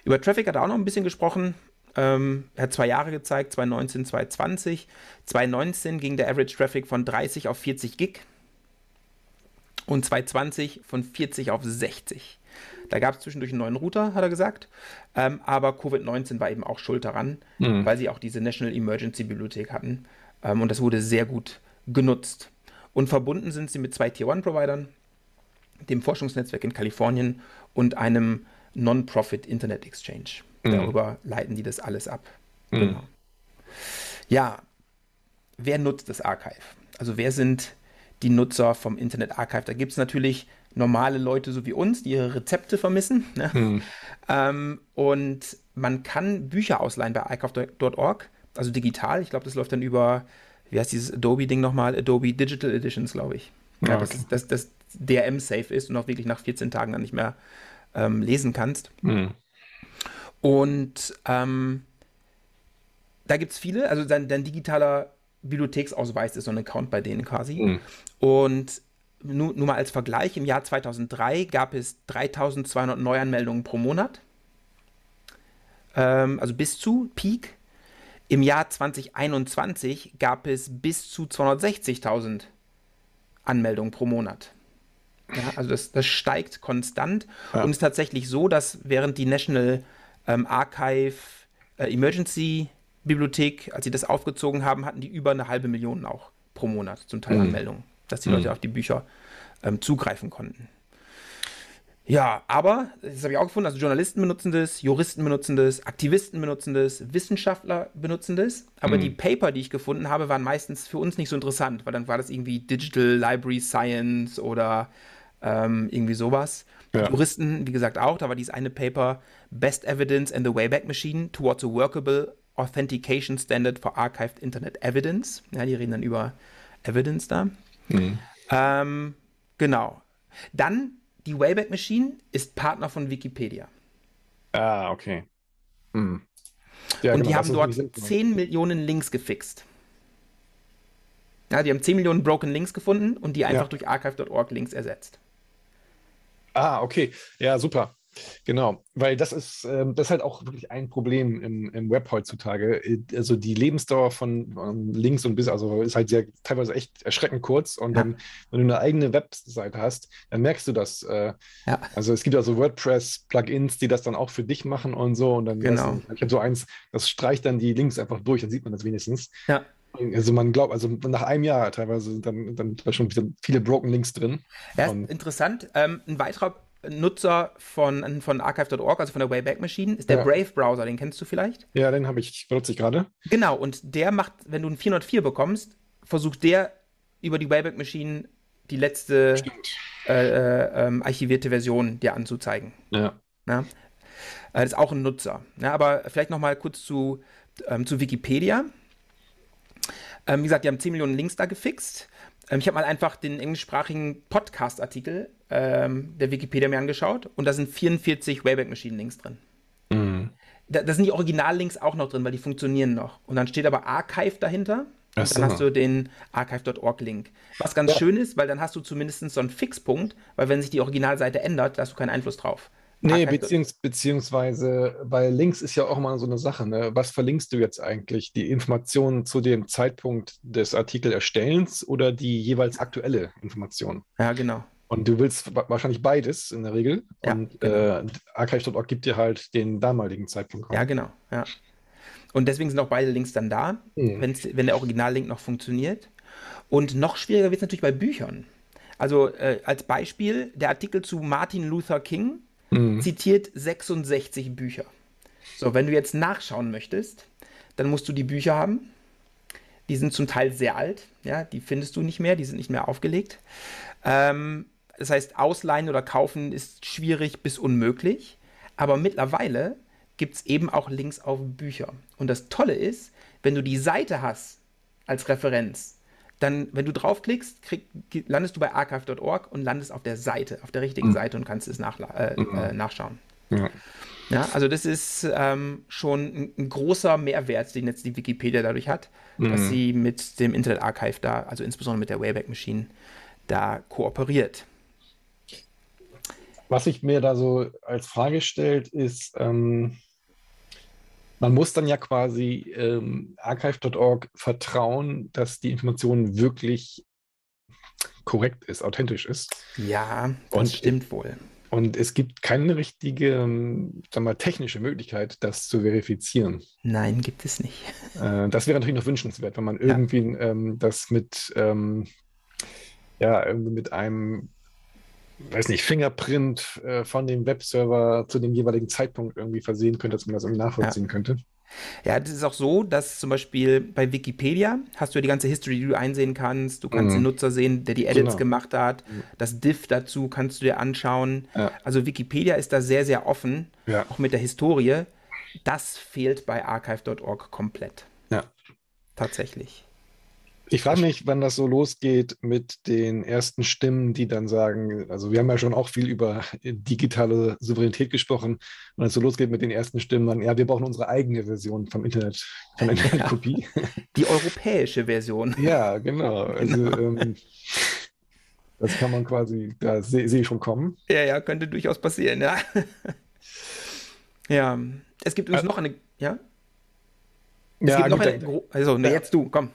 Über Traffic hat er auch noch ein bisschen gesprochen. Ähm, er hat zwei Jahre gezeigt, 2019, 2020. 2019 ging der Average Traffic von 30 auf 40 Gig und 2020 von 40 auf 60. Da gab es zwischendurch einen neuen Router, hat er gesagt. Ähm, aber Covid-19 war eben auch schuld daran, mhm. weil sie auch diese National Emergency Bibliothek hatten. Ähm, und das wurde sehr gut genutzt. Und verbunden sind sie mit zwei Tier-1-Providern, dem Forschungsnetzwerk in Kalifornien und einem Non-Profit Internet Exchange. Mhm. Darüber leiten die das alles ab. Mhm. Genau. Ja, wer nutzt das Archive? Also wer sind die Nutzer vom Internet Archive? Da gibt es natürlich normale Leute so wie uns, die ihre Rezepte vermissen. Ne? Hm. Ähm, und man kann Bücher ausleihen bei iCraft.org, also digital. Ich glaube, das läuft dann über, wie heißt dieses Adobe-Ding nochmal? Adobe Digital Editions, glaube ich. Ja, okay. dass das, DRM-safe ist und auch wirklich nach 14 Tagen dann nicht mehr ähm, lesen kannst. Hm. Und ähm, da gibt es viele, also dein, dein, digitaler Bibliotheksausweis ist so ein Account bei denen quasi. Hm. Und nur, nur mal als Vergleich, im Jahr 2003 gab es 3200 Neuanmeldungen pro Monat. Ähm, also bis zu Peak. Im Jahr 2021 gab es bis zu 260.000 Anmeldungen pro Monat. Ja, also das, das steigt konstant ja. und ist tatsächlich so, dass während die National ähm, Archive äh, Emergency Bibliothek, als sie das aufgezogen haben, hatten die über eine halbe Million auch pro Monat zum Teil mhm. Anmeldungen dass die mhm. Leute auf die Bücher ähm, zugreifen konnten. Ja, aber, das habe ich auch gefunden, also Journalisten benutzen das, Juristen benutzen das, Aktivisten benutzen das, Wissenschaftler benutzen das. Aber mhm. die Paper, die ich gefunden habe, waren meistens für uns nicht so interessant, weil dann war das irgendwie Digital Library Science oder ähm, irgendwie sowas. Ja. Juristen, wie gesagt, auch. Da war dieses eine Paper Best Evidence and the Wayback Machine towards a Workable Authentication Standard for Archived Internet Evidence. Ja, die reden dann über Evidence da. Mhm. Ähm, genau. Dann die Wayback Machine ist Partner von Wikipedia. Ah, okay. Hm. Ja, und genau, die haben dort 10 Millionen Links gefixt. Ja, die haben 10 Millionen Broken Links gefunden und die einfach ja. durch archive.org Links ersetzt. Ah, okay. Ja, super. Genau, weil das ist, ähm, das ist halt auch wirklich ein Problem im, im Web heutzutage. Also die Lebensdauer von Links und bis, also ist halt sehr, teilweise echt erschreckend kurz. Und ja. dann, wenn du eine eigene Webseite hast, dann merkst du das. Äh, ja. Also es gibt also WordPress-Plugins, die das dann auch für dich machen und so. Und dann, genau. Du, ich habe so eins, das streicht dann die Links einfach durch, dann sieht man das wenigstens. Ja. Also man glaubt, also nach einem Jahr teilweise sind dann, dann da schon viele Broken Links drin. Ja, interessant. Ähm, ein weiterer Nutzer von, von archive.org, also von der Wayback Machine, ist der ja. Brave Browser. Den kennst du vielleicht? Ja, den habe ich, benutze ich gerade. Genau, und der macht, wenn du einen 404 bekommst, versucht der über die Wayback Machine die letzte äh, äh, ähm, archivierte Version dir anzuzeigen. Ja. ja? Äh, das ist auch ein Nutzer. Ja, aber vielleicht noch mal kurz zu, ähm, zu Wikipedia. Ähm, wie gesagt, die haben 10 Millionen Links da gefixt. Ähm, ich habe mal einfach den englischsprachigen Podcast-Artikel ähm, der Wikipedia mir angeschaut und da sind 44 Wayback Machine Links drin. Mhm. Da, da, sind die Original-Links auch noch drin, weil die funktionieren noch. Und dann steht aber Archive dahinter. Und so. dann hast du den archive.org-Link. Was ganz ja. schön ist, weil dann hast du zumindest so einen Fixpunkt, weil wenn sich die Originalseite ändert, da hast du keinen Einfluss drauf. Nee, beziehungs beziehungsweise bei Links ist ja auch mal so eine Sache. Ne? Was verlinkst du jetzt eigentlich? Die Informationen zu dem Zeitpunkt des Artikelerstellens oder die jeweils aktuelle Information? Ja, genau. Und du willst wahrscheinlich beides in der Regel. Ja, und genau. äh, archive.org gibt dir halt den damaligen Zeitpunkt. Ja, genau. Ja. Und deswegen sind auch beide Links dann da, mhm. wenn der Originallink noch funktioniert. Und noch schwieriger wird es natürlich bei Büchern. Also äh, als Beispiel der Artikel zu Martin Luther King mhm. zitiert 66 Bücher. So, wenn du jetzt nachschauen möchtest, dann musst du die Bücher haben. Die sind zum Teil sehr alt, ja, die findest du nicht mehr, die sind nicht mehr aufgelegt. Ähm, das heißt, ausleihen oder kaufen ist schwierig bis unmöglich. Aber mittlerweile gibt es eben auch Links auf Bücher. Und das Tolle ist, wenn du die Seite hast als Referenz, dann, wenn du draufklickst, krieg, landest du bei archive.org und landest auf der Seite, auf der richtigen mhm. Seite und kannst es nach, äh, mhm. äh, nachschauen. Ja. ja. also das ist ähm, schon ein, ein, großer Mehrwert, den jetzt die Wikipedia dadurch hat, mhm. dass sie mit dem Internet Archive da, also insbesondere mit der Wayback Machine, da kooperiert. Was sich mir da so als Frage stellt, ist, ähm, man muss dann ja quasi ähm, archive.org vertrauen, dass die Information wirklich korrekt ist, authentisch ist. Ja, das und, stimmt wohl. Und es gibt keine richtige, ähm, sag mal, technische Möglichkeit, das zu verifizieren. Nein, gibt es nicht. Äh, das wäre natürlich noch wünschenswert, wenn man irgendwie ja. ähm, das mit, ähm, ja, irgendwie mit einem weiß nicht, Fingerprint äh, von dem Webserver zu dem jeweiligen Zeitpunkt irgendwie versehen könnte, dass man das irgendwie nachvollziehen ja. könnte. Ja, das ist auch so, dass zum Beispiel bei Wikipedia hast du ja die ganze History, die du einsehen kannst. Du kannst mhm. den Nutzer sehen, der die Edits genau. gemacht hat. Mhm. Das Diff dazu kannst du dir anschauen. Ja. Also Wikipedia ist da sehr, sehr offen, ja. auch mit der Historie. Das fehlt bei archive.org komplett. Ja. Tatsächlich. Ich frage mich, wann das so losgeht mit den ersten Stimmen, die dann sagen, also wir haben ja schon auch viel über digitale Souveränität gesprochen, wenn es so losgeht mit den ersten Stimmen, dann, ja, wir brauchen unsere eigene Version vom Internet, von der Internetkopie. Die europäische Version. Ja, genau. Also, genau. Ähm, das kann man quasi, da sehe seh ich schon kommen. Ja, ja, könnte durchaus passieren, ja. ja, es gibt übrigens äh, noch eine, ja? Es ja, gibt noch eine, also, ne, jetzt du, komm.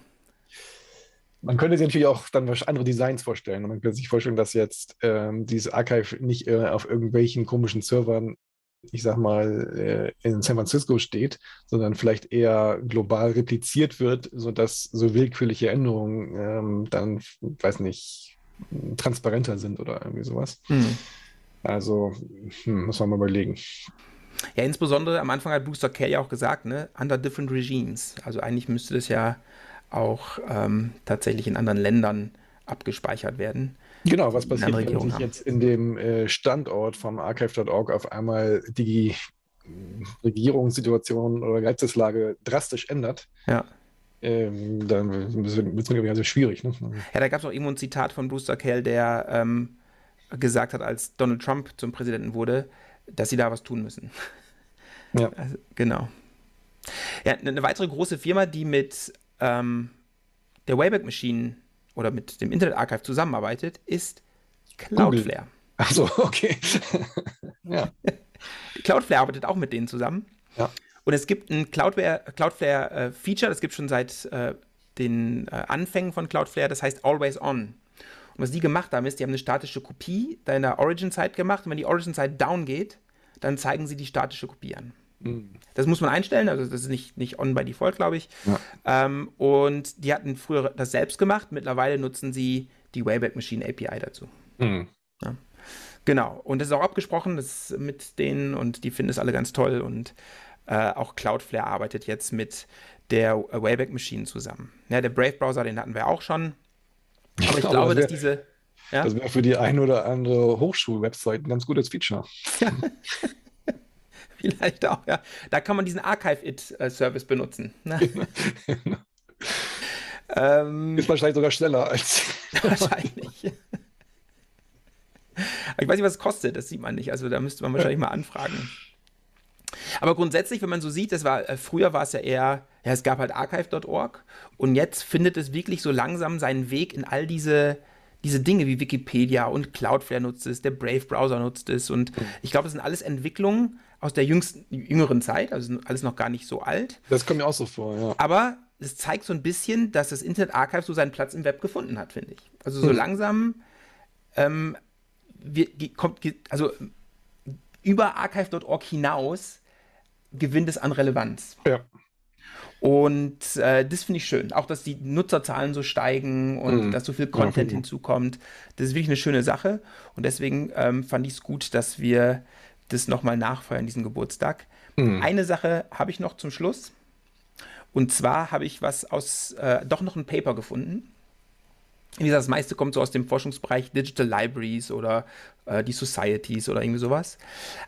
Man könnte sich natürlich auch dann andere Designs vorstellen. Man könnte sich vorstellen, dass jetzt ähm, dieses Archive nicht äh, auf irgendwelchen komischen Servern, ich sag mal, äh, in San Francisco steht, sondern vielleicht eher global repliziert wird, sodass so willkürliche Änderungen ähm, dann, weiß nicht, transparenter sind oder irgendwie sowas. Hm. Also, hm, muss man mal überlegen. Ja, insbesondere am Anfang hat Booster K ja auch gesagt, ne, under different regimes. Also eigentlich müsste das ja auch ähm, tatsächlich in anderen Ländern abgespeichert werden. Genau, was passiert, wenn sich jetzt in dem äh, Standort vom archive.org auf einmal die Regierungssituation oder Gesetzeslage drastisch ändert? Ja. Ähm, dann wird es, ich, also schwierig. Ne? Ja, da gab es auch irgendwo ein Zitat von Brewster Kell, der ähm, gesagt hat, als Donald Trump zum Präsidenten wurde, dass sie da was tun müssen. Ja. Also, genau. Ja, eine weitere große Firma, die mit ähm, der Wayback Machine oder mit dem Internet Archive zusammenarbeitet, ist Cloudflare. Achso, okay. ja. Cloudflare arbeitet auch mit denen zusammen. Ja. Und es gibt ein Cloudflare, Cloudflare äh, das gibt es schon seit äh, den äh, Anfängen von Cloudflare, das heißt Always On. Und was die gemacht haben, ist, die haben eine statische Kopie deiner Origin-Zeit gemacht und wenn die Origin-Zeit down geht, dann zeigen sie die statische Kopie an. Mhm. Das muss man einstellen, also das ist nicht, nicht on by default, glaube ich. Ja. Ähm, und die hatten früher das selbst gemacht, mittlerweile nutzen sie die Wayback Machine API dazu. Mhm. Ja. Genau, und das ist auch abgesprochen das mit denen und die finden es alle ganz toll und äh, auch Cloudflare arbeitet jetzt mit der Wayback Machine zusammen. Ja, der Brave Browser, den hatten wir auch schon. Aber ich glaube, dass diese. Ja? Das wäre für die ein oder andere Hochschulwebsite ein ganz gutes Feature. Vielleicht auch, ja. Da kann man diesen Archive-It-Service benutzen. Ne? Ähm, Ist wahrscheinlich sogar schneller als. wahrscheinlich. ich weiß nicht, was es kostet, das sieht man nicht. Also da müsste man wahrscheinlich mal anfragen. Aber grundsätzlich, wenn man so sieht, das war, äh, früher war es ja eher, ja, es gab halt archive.org und jetzt findet es wirklich so langsam seinen Weg in all diese, diese Dinge wie Wikipedia und Cloudflare nutzt es, der Brave Browser nutzt es und mhm. ich glaube, das sind alles Entwicklungen aus der jüngsten, jüngeren Zeit, also alles noch gar nicht so alt. Das kommt mir auch so vor, ja. Aber es zeigt so ein bisschen, dass das Internet Archive so seinen Platz im Web gefunden hat, finde ich. Also so mhm. langsam ähm, wir, kommt, also über archive.org hinaus gewinnt es an Relevanz. Ja. Und äh, das finde ich schön. Auch, dass die Nutzerzahlen so steigen und mhm. dass so viel Content ja, hinzukommt. Das ist wirklich eine schöne Sache. Und deswegen ähm, fand ich es gut, dass wir das nochmal nachfeiern, diesen Geburtstag. Mhm. Eine Sache habe ich noch zum Schluss. Und zwar habe ich was aus, äh, doch noch ein Paper gefunden. Wie gesagt, das meiste kommt so aus dem Forschungsbereich Digital Libraries oder äh, die Societies oder irgendwie sowas.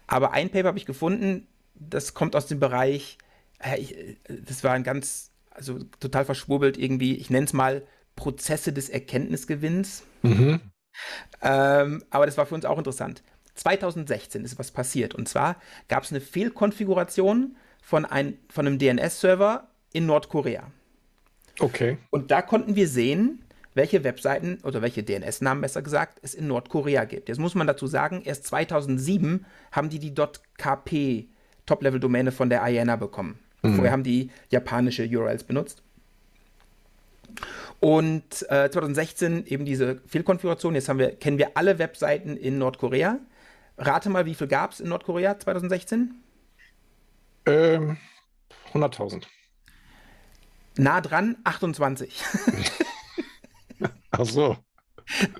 Aber ein Paper habe ich gefunden, das kommt aus dem Bereich, äh, ich, das war ein ganz, also total verschwurbelt irgendwie, ich nenne es mal Prozesse des Erkenntnisgewinns. Mhm. Ähm, aber das war für uns auch interessant. 2016 ist was passiert. Und zwar gab es eine Fehlkonfiguration von, ein, von einem DNS-Server in Nordkorea. Okay. Und da konnten wir sehen, welche Webseiten oder welche DNS-Namen besser gesagt es in Nordkorea gibt. Jetzt muss man dazu sagen, erst 2007 haben die die .kp Top-Level-Domäne von der IANA bekommen. Mhm. Vorher haben die japanische URLs benutzt. Und äh, 2016 eben diese Fehlkonfiguration. Jetzt haben wir, kennen wir alle Webseiten in Nordkorea. Rate mal, wie viel gab es in Nordkorea 2016? Ähm, 100.000. Nah dran, 28. Ach so.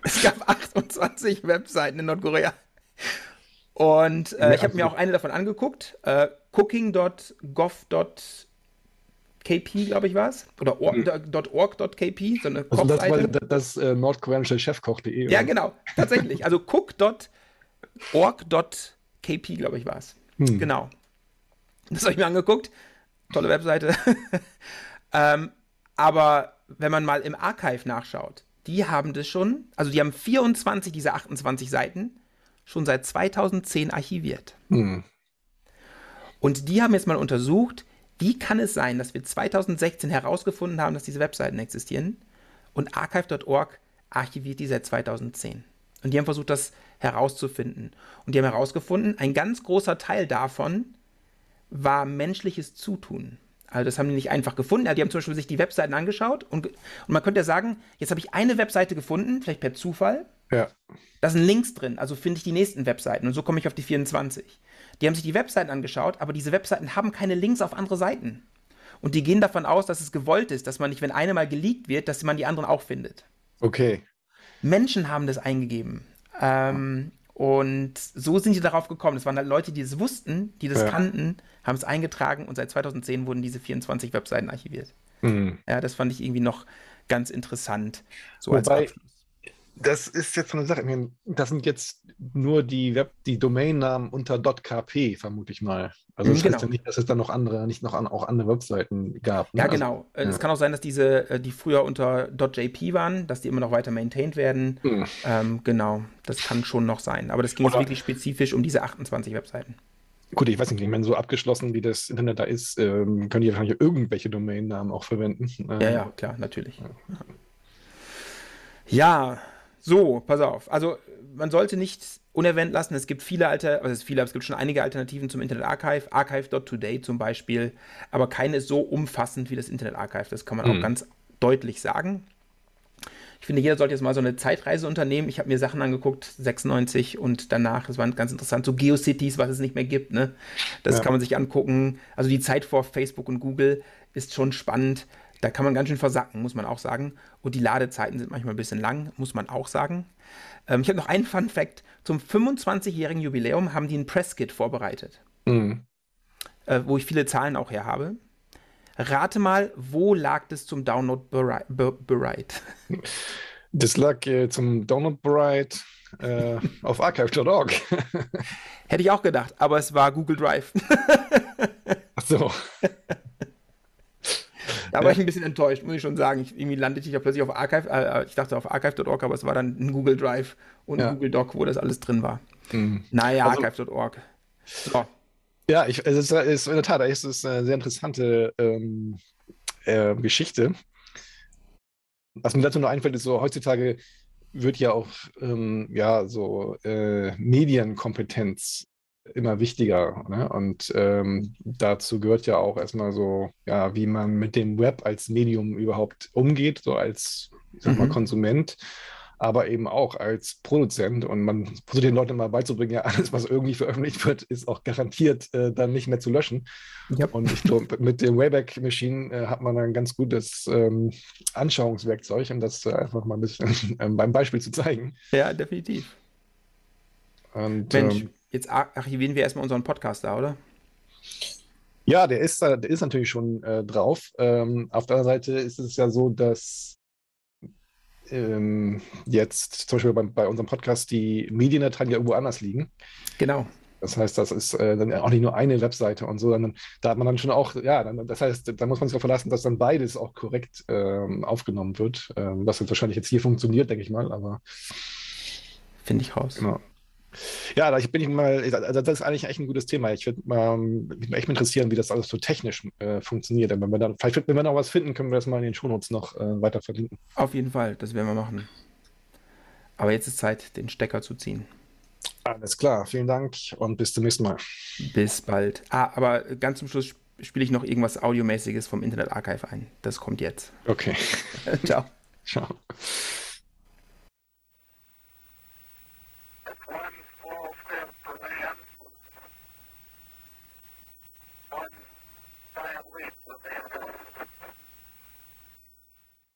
Es gab 28 Webseiten in Nordkorea. Und äh, ich habe mir auch eine davon angeguckt. Äh, cooking.gov.kp, glaube ich, war es. Oder org.kp, so eine also Das war das äh, nordkoreanische Chefkoch.de. Ja, genau, tatsächlich. Also cook.org.kp, glaube ich, war es. Hm. Genau. Das habe ich mir angeguckt. Tolle Webseite. ähm, aber wenn man mal im Archive nachschaut, die haben das schon, also die haben 24 dieser 28 Seiten schon seit 2010 archiviert. Mhm. Und die haben jetzt mal untersucht, wie kann es sein, dass wir 2016 herausgefunden haben, dass diese Webseiten existieren und archive.org archiviert die seit 2010. Und die haben versucht, das herauszufinden. Und die haben herausgefunden, ein ganz großer Teil davon war menschliches Zutun. Also das haben die nicht einfach gefunden. Die haben zum Beispiel sich die Webseiten angeschaut und, und man könnte ja sagen, jetzt habe ich eine Webseite gefunden, vielleicht per Zufall, ja. Da sind Links drin, also finde ich die nächsten Webseiten und so komme ich auf die 24. Die haben sich die Webseiten angeschaut, aber diese Webseiten haben keine Links auf andere Seiten. Und die gehen davon aus, dass es gewollt ist, dass man nicht, wenn eine mal geleakt wird, dass man die anderen auch findet. Okay. Menschen haben das eingegeben. Ähm, und so sind die darauf gekommen. Das waren halt Leute, die das wussten, die das ja. kannten, haben es eingetragen und seit 2010 wurden diese 24 Webseiten archiviert. Mhm. Ja, das fand ich irgendwie noch ganz interessant. So Wobei, als Abschluss das ist jetzt so eine Sache. Ich meine, das sind jetzt nur die Web, die Domainnamen unter .kp, vermute ich mal. Also das genau. heißt ja nicht, dass es dann noch andere, nicht noch an, auch andere Webseiten gab. Ne? Ja, also, genau. Ja. Es kann auch sein, dass diese, äh, die früher unter .jp waren, dass die immer noch weiter maintained werden. Hm. Ähm, genau, das kann schon noch sein. Aber das ging Oder jetzt wirklich spezifisch um diese 28 Webseiten. Gut, ich weiß nicht, ich meine, so abgeschlossen, wie das Internet da ist, ähm, können die wahrscheinlich irgendwelche Domainnamen auch verwenden. Ähm, ja, ja, klar, natürlich. Ja. ja, so, pass auf. Also, man sollte nicht unerwähnt lassen, es gibt viele alte, also es, viele, es gibt schon einige Alternativen zum Internet Archive, archive.today zum Beispiel, aber keine so umfassend wie das Internet Archive, das kann man mhm. auch ganz deutlich sagen. Ich finde, jeder sollte jetzt mal so eine Zeitreise unternehmen. Ich habe mir Sachen angeguckt, 96 und danach, das war ganz interessant, so Geocities, was es nicht mehr gibt. Ne? Das ja. kann man sich angucken. Also die Zeit vor Facebook und Google ist schon spannend. Da kann man ganz schön versacken, muss man auch sagen. Und die Ladezeiten sind manchmal ein bisschen lang, muss man auch sagen. Ähm, ich habe noch einen Fun Fact. Zum 25-jährigen Jubiläum haben die ein Presskit vorbereitet. Mhm. Äh, wo ich viele Zahlen auch her habe. Rate mal, wo lag das zum Download bereit? Das lag äh, zum Download bereit äh, auf archive.org. Hätte ich auch gedacht, aber es war Google Drive. Ach so. Da war ich ein bisschen enttäuscht, muss ich schon sagen. Ich, irgendwie landete ich ja plötzlich auf Archive, äh, ich dachte auf archive.org, aber es war dann ein Google Drive und ja. ein Google Doc, wo das alles drin war. Mhm. Naja, also, archive.org. So. Ja, ich, es, ist, es ist in der Tat es ist eine sehr interessante ähm, äh, Geschichte. Was mir dazu noch einfällt, ist so, heutzutage wird ja auch ähm, ja, so äh, Medienkompetenz immer wichtiger. Ne? Und ähm, dazu gehört ja auch erstmal so, ja, wie man mit dem Web als Medium überhaupt umgeht, so als, ich sag mal, mhm. Konsument aber eben auch als Produzent. Und man versucht den Leuten mal beizubringen, ja, alles, was irgendwie veröffentlicht wird, ist auch garantiert äh, dann nicht mehr zu löschen. Ja. Und ich glaube, mit dem Wayback Machine äh, hat man ein ganz gutes ähm, Anschauungswerkzeug, um das äh, einfach mal ein bisschen ähm, beim Beispiel zu zeigen. Ja, definitiv. Und, Mensch, ähm, jetzt archivieren wir erstmal unseren Podcast da, oder? Ja, der ist, der ist natürlich schon äh, drauf. Ähm, auf der anderen Seite ist es ja so, dass ähm, jetzt zum Beispiel bei, bei, unserem Podcast die Mediendateien ja irgendwo anders liegen. Genau. Das heißt, das ist äh, dann auch nicht nur eine Webseite und so, sondern da hat man dann schon auch, ja, dann, das heißt, da muss man sich auch verlassen, dass dann beides auch korrekt ähm, aufgenommen wird. Ähm, was jetzt wahrscheinlich jetzt hier funktioniert, denke ich mal, aber. Finde ich raus. Genau. Ja, da bin ich mal, also das ist eigentlich echt ein gutes Thema. Ich würde mal, mich echt interessieren, wie das alles so technisch äh, funktioniert. wenn wir dann, vielleicht, wenn wir noch was finden, können wir das mal in den Shownotes noch äh, weiter verlinken. Auf jeden Fall, das werden wir machen. Aber jetzt ist Zeit, den Stecker zu ziehen. Alles klar, vielen Dank und bis zum nächsten Mal. Bis bald. Ah, aber ganz zum Schluss spiele ich noch irgendwas Audiomäßiges vom Internet Archive ein. Das kommt jetzt. Okay. Ciao. Ciao.